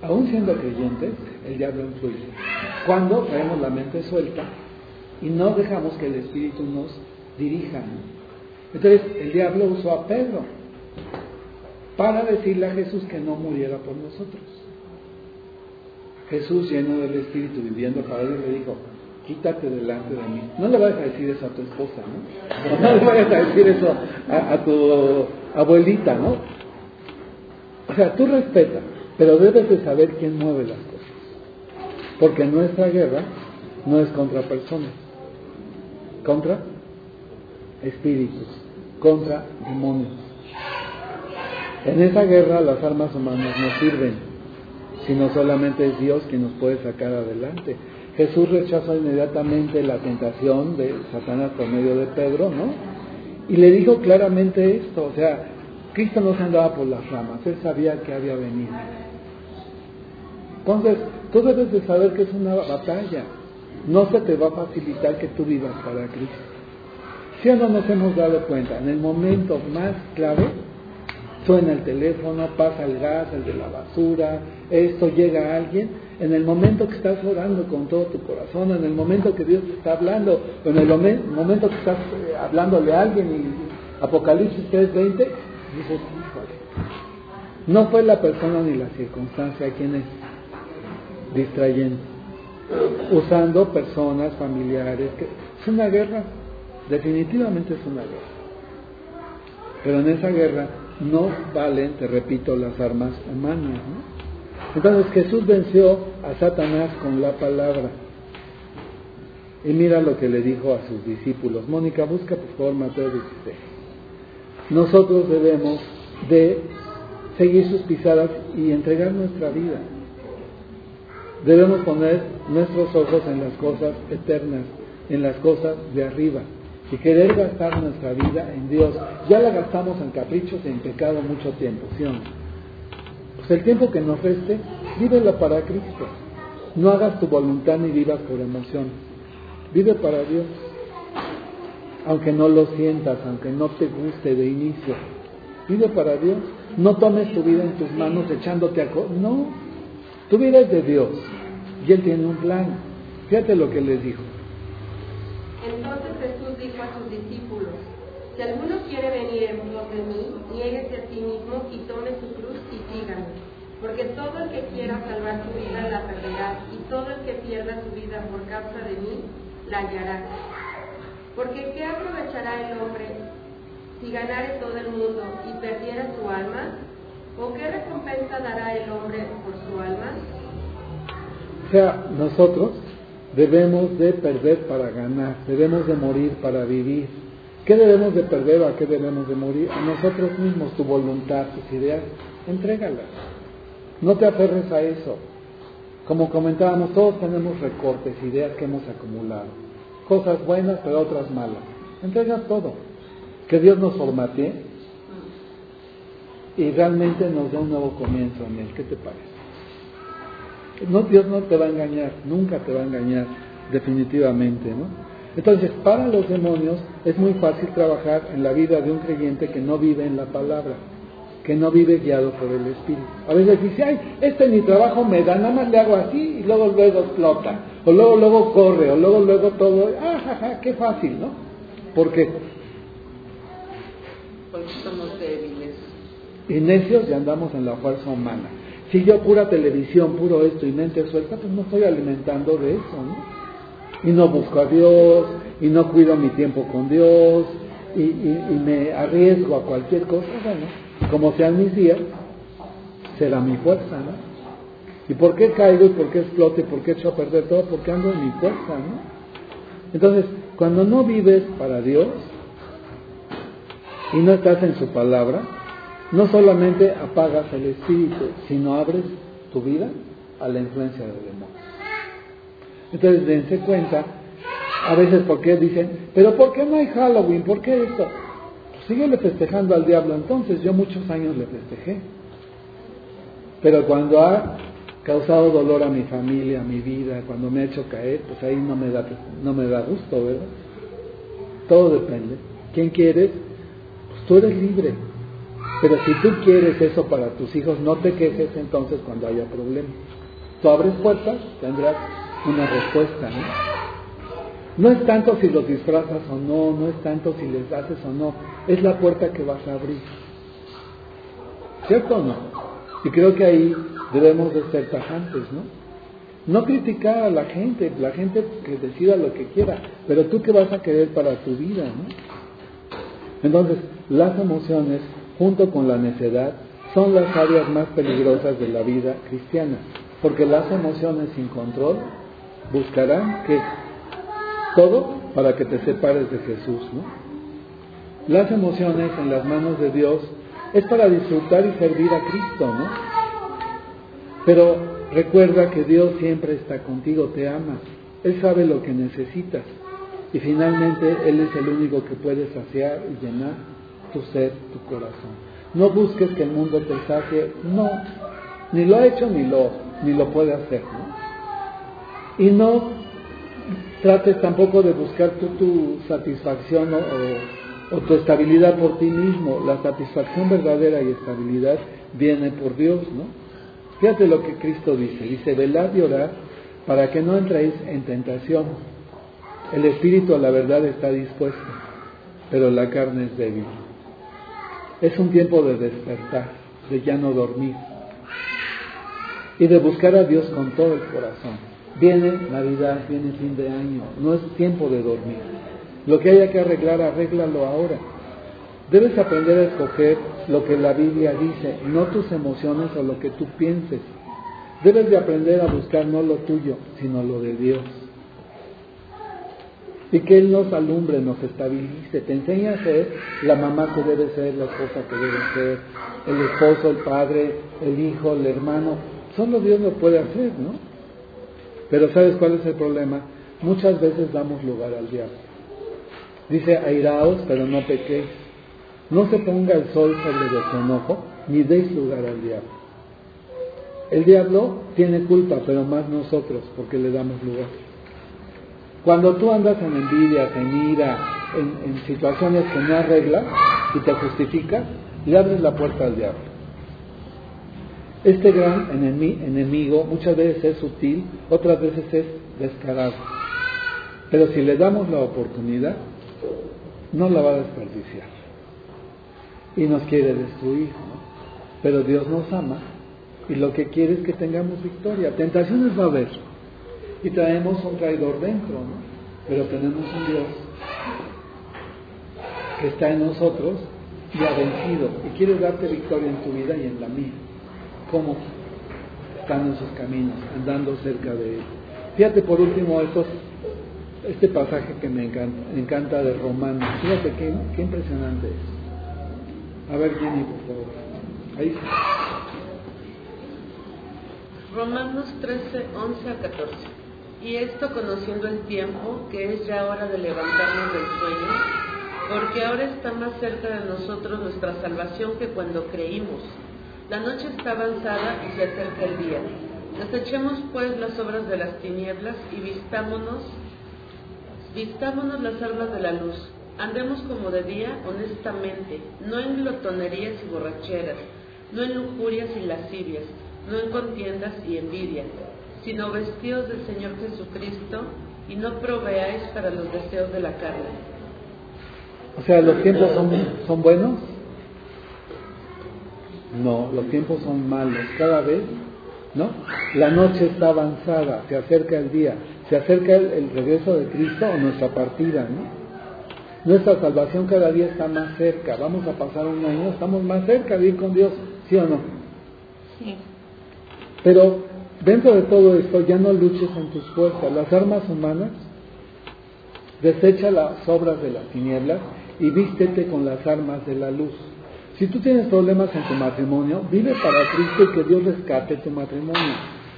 Aún siendo creyentes, el diablo influye. Cuando traemos la mente suelta y no dejamos que el Espíritu nos dirija. Entonces el diablo usó a Pedro para decirle a Jesús que no muriera por nosotros. Jesús, lleno del Espíritu, viviendo para él, le dijo, quítate delante de mí. No le vayas a decir eso a tu esposa, ¿no? No le vayas a decir eso a, a tu abuelita, ¿no? O sea, tú respeta, pero debes de saber quién mueve las cosas. Porque nuestra guerra no es contra personas, contra espíritus, contra demonios. En esa guerra las armas humanas no sirven, sino solamente es Dios quien nos puede sacar adelante. Jesús rechazó inmediatamente la tentación de Satanás por medio de Pedro, ¿no? Y le dijo claramente esto, o sea, Cristo no se andaba por las ramas, él sabía que había venido. Entonces, tú debes de saber que es una batalla, no se te va a facilitar que tú vivas para Cristo. Si no nos hemos dado cuenta, en el momento más clave, suena el teléfono, pasa el gas, el de la basura, esto llega a alguien, en el momento que estás orando con todo tu corazón, en el momento que Dios te está hablando, o en el momento que estás eh, hablándole a alguien y Apocalipsis 3:20, dices, no fue la persona ni la circunstancia quien es distrayendo, usando personas, familiares, que es una guerra, definitivamente es una guerra. Pero en esa guerra no valen, te repito, las armas humanas. Entonces Jesús venció a Satanás con la palabra. Y mira lo que le dijo a sus discípulos. Mónica, busca por favor Mateo 16. Nosotros debemos de seguir sus pisadas y entregar nuestra vida. Debemos poner nuestros ojos en las cosas eternas, en las cosas de arriba y querer gastar nuestra vida en Dios. Ya la gastamos en caprichos y en pecado mucho tiempo, ¿sí o no? Pues el tiempo que nos reste, vívelo para Cristo. No hagas tu voluntad ni vivas por emoción. Vive para Dios. Aunque no lo sientas, aunque no te guste de inicio. Vive para Dios. No tomes tu vida en tus manos echándote a... No. Tu vida es de Dios. Y Él tiene un plan. Fíjate lo que les dijo. Entonces Jesús dijo a sus discípulos, si alguno quiere venir en pos de mí, niéguese a sí mismo y tome su cruz y síganme. Porque todo el que quiera salvar su vida la perderá, y todo el que pierda su vida por causa de mí la hallará. Porque ¿qué aprovechará el hombre si ganare todo el mundo y perdiera su alma? ¿O qué recompensa dará el hombre por su alma? O sea, nosotros debemos de perder para ganar, debemos de morir para vivir. ¿Qué debemos de perder o a qué debemos de morir? A nosotros mismos, tu voluntad, tus ideas, entrégalas. No te aferres a eso. Como comentábamos, todos tenemos recortes, ideas que hemos acumulado. Cosas buenas, pero otras malas. Entrega todo. Que Dios nos formatee y realmente nos dé un nuevo comienzo en él. ¿Qué te parece? No, Dios no te va a engañar, nunca te va a engañar, definitivamente, ¿no? Entonces, para los demonios es muy fácil trabajar en la vida de un creyente que no vive en la palabra, que no vive guiado por el Espíritu. A veces dice, ay, este mi trabajo me da, nada más le hago así y luego luego explota, o luego luego corre, o luego luego todo, ah, ja, ja, qué fácil, ¿no? ¿Por qué? Porque somos débiles. Y necios y andamos en la fuerza humana. Si yo pura televisión, puro esto y mente suelta, pues no estoy alimentando de eso, ¿no? Y no busco a Dios, y no cuido mi tiempo con Dios, y, me arriesgo a cualquier cosa, bueno, como sean mis días, será mi fuerza, ¿no? ¿Y por qué caigo y por qué exploto y por qué echo a perder todo? Porque ando en mi fuerza, ¿no? Entonces, cuando no vives para Dios y no estás en su palabra, no solamente apagas el espíritu, sino abres tu vida a la influencia del demonio. Entonces, dense cuenta, a veces porque dicen, pero ¿por qué no hay Halloween? ¿Por qué esto? Pues síguele festejando al diablo entonces, yo muchos años le festejé. Pero cuando ha causado dolor a mi familia, a mi vida, cuando me ha hecho caer, pues ahí no me da, no me da gusto, ¿verdad? Todo depende. ¿Quién quieres? Pues tú eres libre. Pero si tú quieres eso para tus hijos, no te quejes entonces cuando haya problemas. Tú abres puertas, tendrás una respuesta, ¿no? No es tanto si los disfrazas o no, no es tanto si les haces o no, es la puerta que vas a abrir. ¿Cierto o no? Y creo que ahí debemos de ser tajantes, ¿no? No criticar a la gente, la gente que decida lo que quiera, pero tú qué vas a querer para tu vida, ¿no? Entonces, las emociones, junto con la necedad, son las áreas más peligrosas de la vida cristiana, porque las emociones sin control buscarán que todo para que te separes de Jesús, ¿no? Las emociones en las manos de Dios es para disfrutar y servir a Cristo, ¿no? Pero recuerda que Dios siempre está contigo, te ama, Él sabe lo que necesitas y finalmente Él es el único que puede saciar y llenar tu ser, tu corazón. No busques que el mundo te sacie, no, ni lo ha hecho ni lo, ni lo puede hacer, ¿no? Y no trates tampoco de buscar tu, tu satisfacción o, o, o tu estabilidad por ti mismo. La satisfacción verdadera y estabilidad viene por Dios, ¿no? Fíjate lo que Cristo dice. Dice, velad y orad para que no entréis en tentación. El espíritu a la verdad está dispuesto, pero la carne es débil. Es un tiempo de despertar, de ya no dormir y de buscar a Dios con todo el corazón. Viene Navidad, viene fin de año, no es tiempo de dormir. Lo que haya que arreglar, arréglalo ahora. Debes aprender a escoger lo que la Biblia dice, no tus emociones o lo que tú pienses. Debes de aprender a buscar no lo tuyo, sino lo de Dios. Y que Él nos alumbre, nos estabilice, te enseña a ser la mamá que debe ser, la esposa que debe ser, el esposo, el padre, el hijo, el hermano. Solo Dios lo puede hacer, ¿no? Pero ¿sabes cuál es el problema? Muchas veces damos lugar al diablo. Dice, airaos, pero no pequéis. No se ponga el sol sobre vuestro enojo, ni deis lugar al diablo. El diablo tiene culpa, pero más nosotros, porque le damos lugar. Cuando tú andas en envidia, en ira, en, en situaciones que no arreglas y te justificas, le abres la puerta al diablo. Este gran enemigo muchas veces es sutil, otras veces es descarado. Pero si le damos la oportunidad, no la va a desperdiciar y nos quiere destruir. ¿no? Pero Dios nos ama Y lo que quiere es que tengamos victoria. Tentaciones va a haber. Y traemos un traidor dentro, ¿no? Pero tenemos un Dios que está en nosotros y ha vencido. Y quiere darte victoria en tu vida y en la mía. ¿Cómo? Estando en sus caminos, andando cerca de Él. Fíjate por último estos, este pasaje que me encanta, de Romanos. Fíjate qué, qué impresionante es. A ver, Jenny, por favor. Ahí está. Romanos 13, 11 a 14. Y esto conociendo el tiempo, que es ya hora de levantarnos del sueño, porque ahora está más cerca de nosotros nuestra salvación que cuando creímos. La noche está avanzada y se acerca el día. Desechemos pues las obras de las tinieblas y vistámonos, las armas de la luz. Andemos como de día honestamente, no en glotonerías y borracheras, no en lujurias y lascivias, no en contiendas y envidia, sino vestidos del Señor Jesucristo y no proveáis para los deseos de la carne. O sea, ¿los tiempos son, son buenos? No, los tiempos son malos. Cada vez, ¿no? La noche está avanzada, se acerca el día, se acerca el, el regreso de Cristo o nuestra partida, ¿no? Nuestra salvación cada día está más cerca. Vamos a pasar un año, estamos más cerca de ir con Dios, ¿sí o no? Sí. Pero dentro de todo esto ya no luches en tus fuerzas. Las armas humanas, desecha las obras de las tinieblas y vístete con las armas de la luz. Si tú tienes problemas en tu matrimonio, vive para Cristo y que Dios rescate tu matrimonio.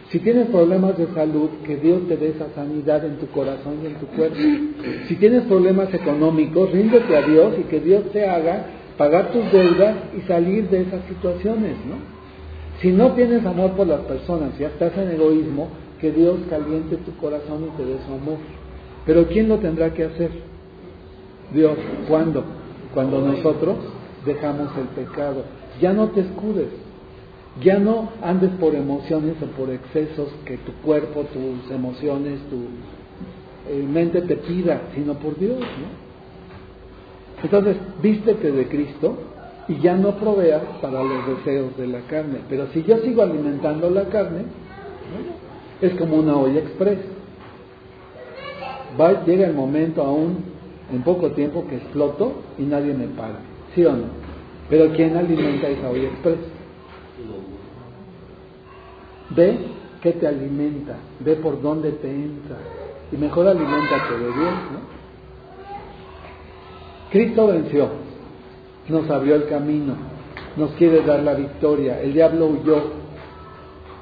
Si tienes problemas de salud, que Dios te dé esa sanidad en tu corazón y en tu cuerpo. Si tienes problemas económicos, ríndete a Dios y que Dios te haga pagar tus deudas y salir de esas situaciones, ¿no? Si no tienes amor por las personas, ya estás en egoísmo, que Dios caliente tu corazón y te dé su amor. Pero ¿quién lo tendrá que hacer? Dios. ¿Cuándo? Cuando nosotros dejamos el pecado. Ya no te escudes. Ya no andes por emociones o por excesos que tu cuerpo, tus emociones, tu eh, mente te pida, sino por Dios. ¿no? Entonces, vístete de Cristo y ya no proveas para los deseos de la carne. Pero si yo sigo alimentando la carne, es como una olla express. Va, llega el momento aún en poco tiempo que exploto y nadie me paga. Pero ¿quién alimenta esa olla express? Ve qué te alimenta, ve por dónde te entra. Y mejor alimentate de Dios, ¿no? Cristo venció, nos abrió el camino, nos quiere dar la victoria. El diablo huyó,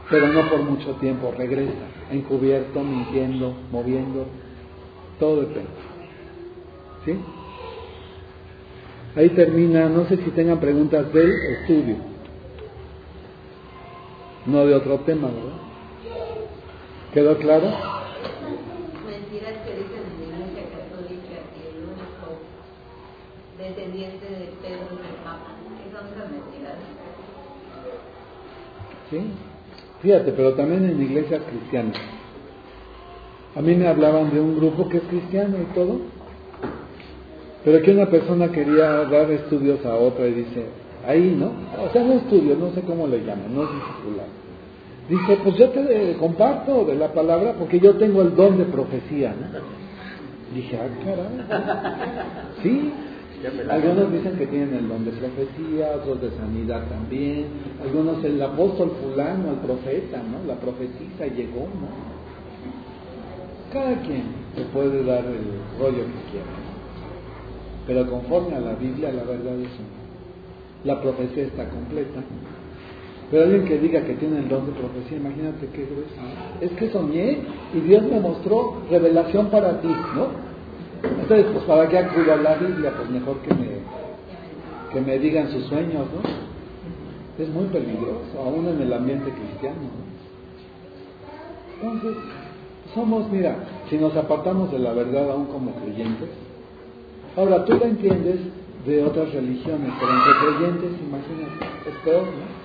pero no por mucho tiempo, regresa, encubierto, mintiendo, moviendo, todo depende. ¿Sí? Ahí termina, no sé si tengan preguntas del estudio, no de otro tema, ¿verdad? ¿Quedó claro? Mentiras que dicen en la Iglesia Católica que el único descendiente de Pedro es el Papa. ¿Sí? Fíjate, pero también en iglesias cristianas. A mí me hablaban de un grupo que es cristiano y todo, pero que una persona quería dar estudios a otra y dice, ahí, ¿no? O sea, no estudios, no sé cómo le llaman, no es discipular. Dice, pues yo te comparto de la palabra porque yo tengo el don de profecía, ¿no? Dije, ah, caray. Sí, algunos dicen que tienen el don de profecía, otros de sanidad también, algunos el apóstol fulano, el profeta, ¿no? La profetisa llegó, ¿no? Cada quien se puede dar el rollo que quiera, pero conforme a la Biblia la verdad es una. La profecía está completa. Pero alguien que diga que tiene el don de profecía, imagínate qué grueso. Es que soñé y Dios me mostró revelación para ti, ¿no? Entonces, pues para qué acudo a la Biblia, pues mejor que me, que me digan sus sueños, ¿no? Es muy peligroso, aún en el ambiente cristiano. ¿no? Entonces, somos, mira, si nos apartamos de la verdad aún como creyentes, ahora tú la entiendes de otras religiones, pero entre creyentes, imagínate, es peor, ¿no?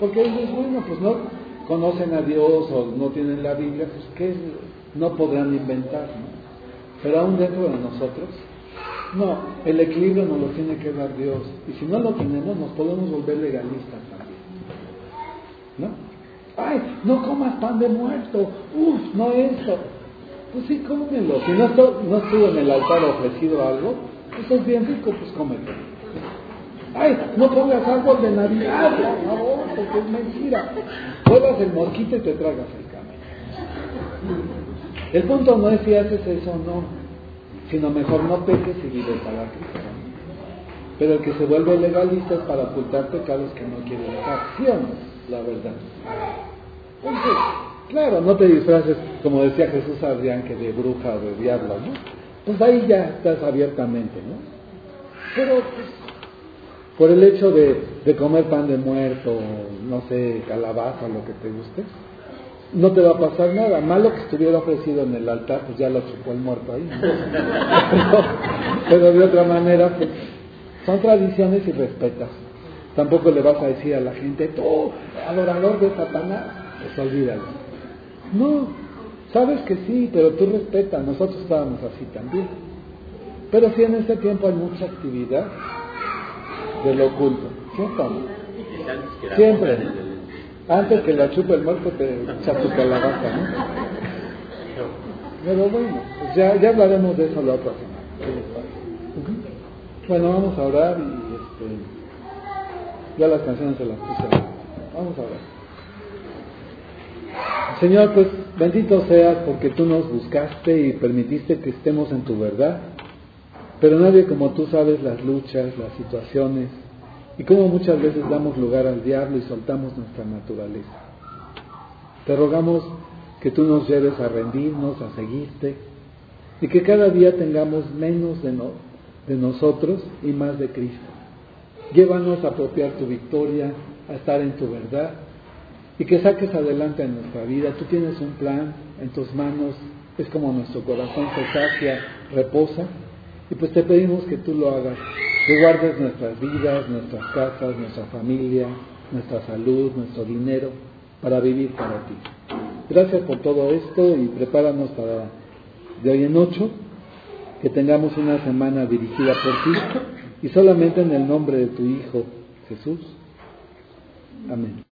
Porque ellos, bueno, pues no conocen a Dios o no tienen la Biblia, pues ¿qué no podrán inventar, ¿no? Pero aún dentro de nosotros, no, el equilibrio nos lo tiene que dar Dios. Y si no lo tenemos, nos podemos volver legalistas también. ¿No? Ay, no comas pan de muerto. Uf, no eso. Pues sí, cómelo. Si no, estuvo, en el altar ofrecido algo, pues es bien rico, pues cómelo. Ay, no pongas árbol de Navidad, por favor, porque es mentira. Juegas el mosquito y te tragas el camello. El punto no es si haces eso o no, sino mejor no peques y vives para Cristo. Pero el que se vuelve legalista es para ocultar pecados que no quiere dejar. ¿Sí o no? La verdad. Entonces, claro, no te disfraces, como decía Jesús Adrián, que de bruja o de diablo, ¿no? Pues ahí ya estás abiertamente, ¿no? Pero, pues, por el hecho de, comer pan de muerto, no sé, calabaza, lo que te guste, no te va a pasar nada. Malo que estuviera ofrecido en el altar, pues ya lo chupó el muerto ahí. ¿no? Pero, pero, de otra manera, pues son tradiciones y respetas. Tampoco le vas a decir a la gente, tú, adorador de Satanás, pues olvídalo. No, sabes que sí, pero tú respetas. Nosotros estábamos así también. Pero sí en ese tiempo hay mucha actividad de lo oculto. ¿Cierto? Siempre. Antes que la chupe el muerto te echa tu calabaza, ¿no? Pero bueno, pues ya, ya hablaremos de eso la otra semana. Bueno, vamos a orar y este, ya las canciones se las puse. Vamos a orar. Señor, pues bendito seas porque tú nos buscaste y permitiste que estemos en tu verdad. Pero nadie como tú sabes las luchas, las situaciones y cómo muchas veces damos lugar al diablo y soltamos nuestra naturaleza. Te rogamos que tú nos lleves a rendirnos, a seguirte y que cada día tengamos menos de, de nosotros y más de Cristo. Llévanos a apropiar tu victoria, a estar en tu verdad y que saques adelante en nuestra vida. Tú tienes un plan en tus manos, es como nuestro corazón se sacia, reposa y pues te pedimos que tú lo hagas, que guardes nuestras vidas, nuestras casas, nuestra familia, nuestra salud, nuestro dinero, para vivir para ti. Gracias por todo esto y prepáranos para de hoy en ocho, que tengamos una semana dirigida por ti y solamente en el nombre de tu Hijo Jesús. Amén.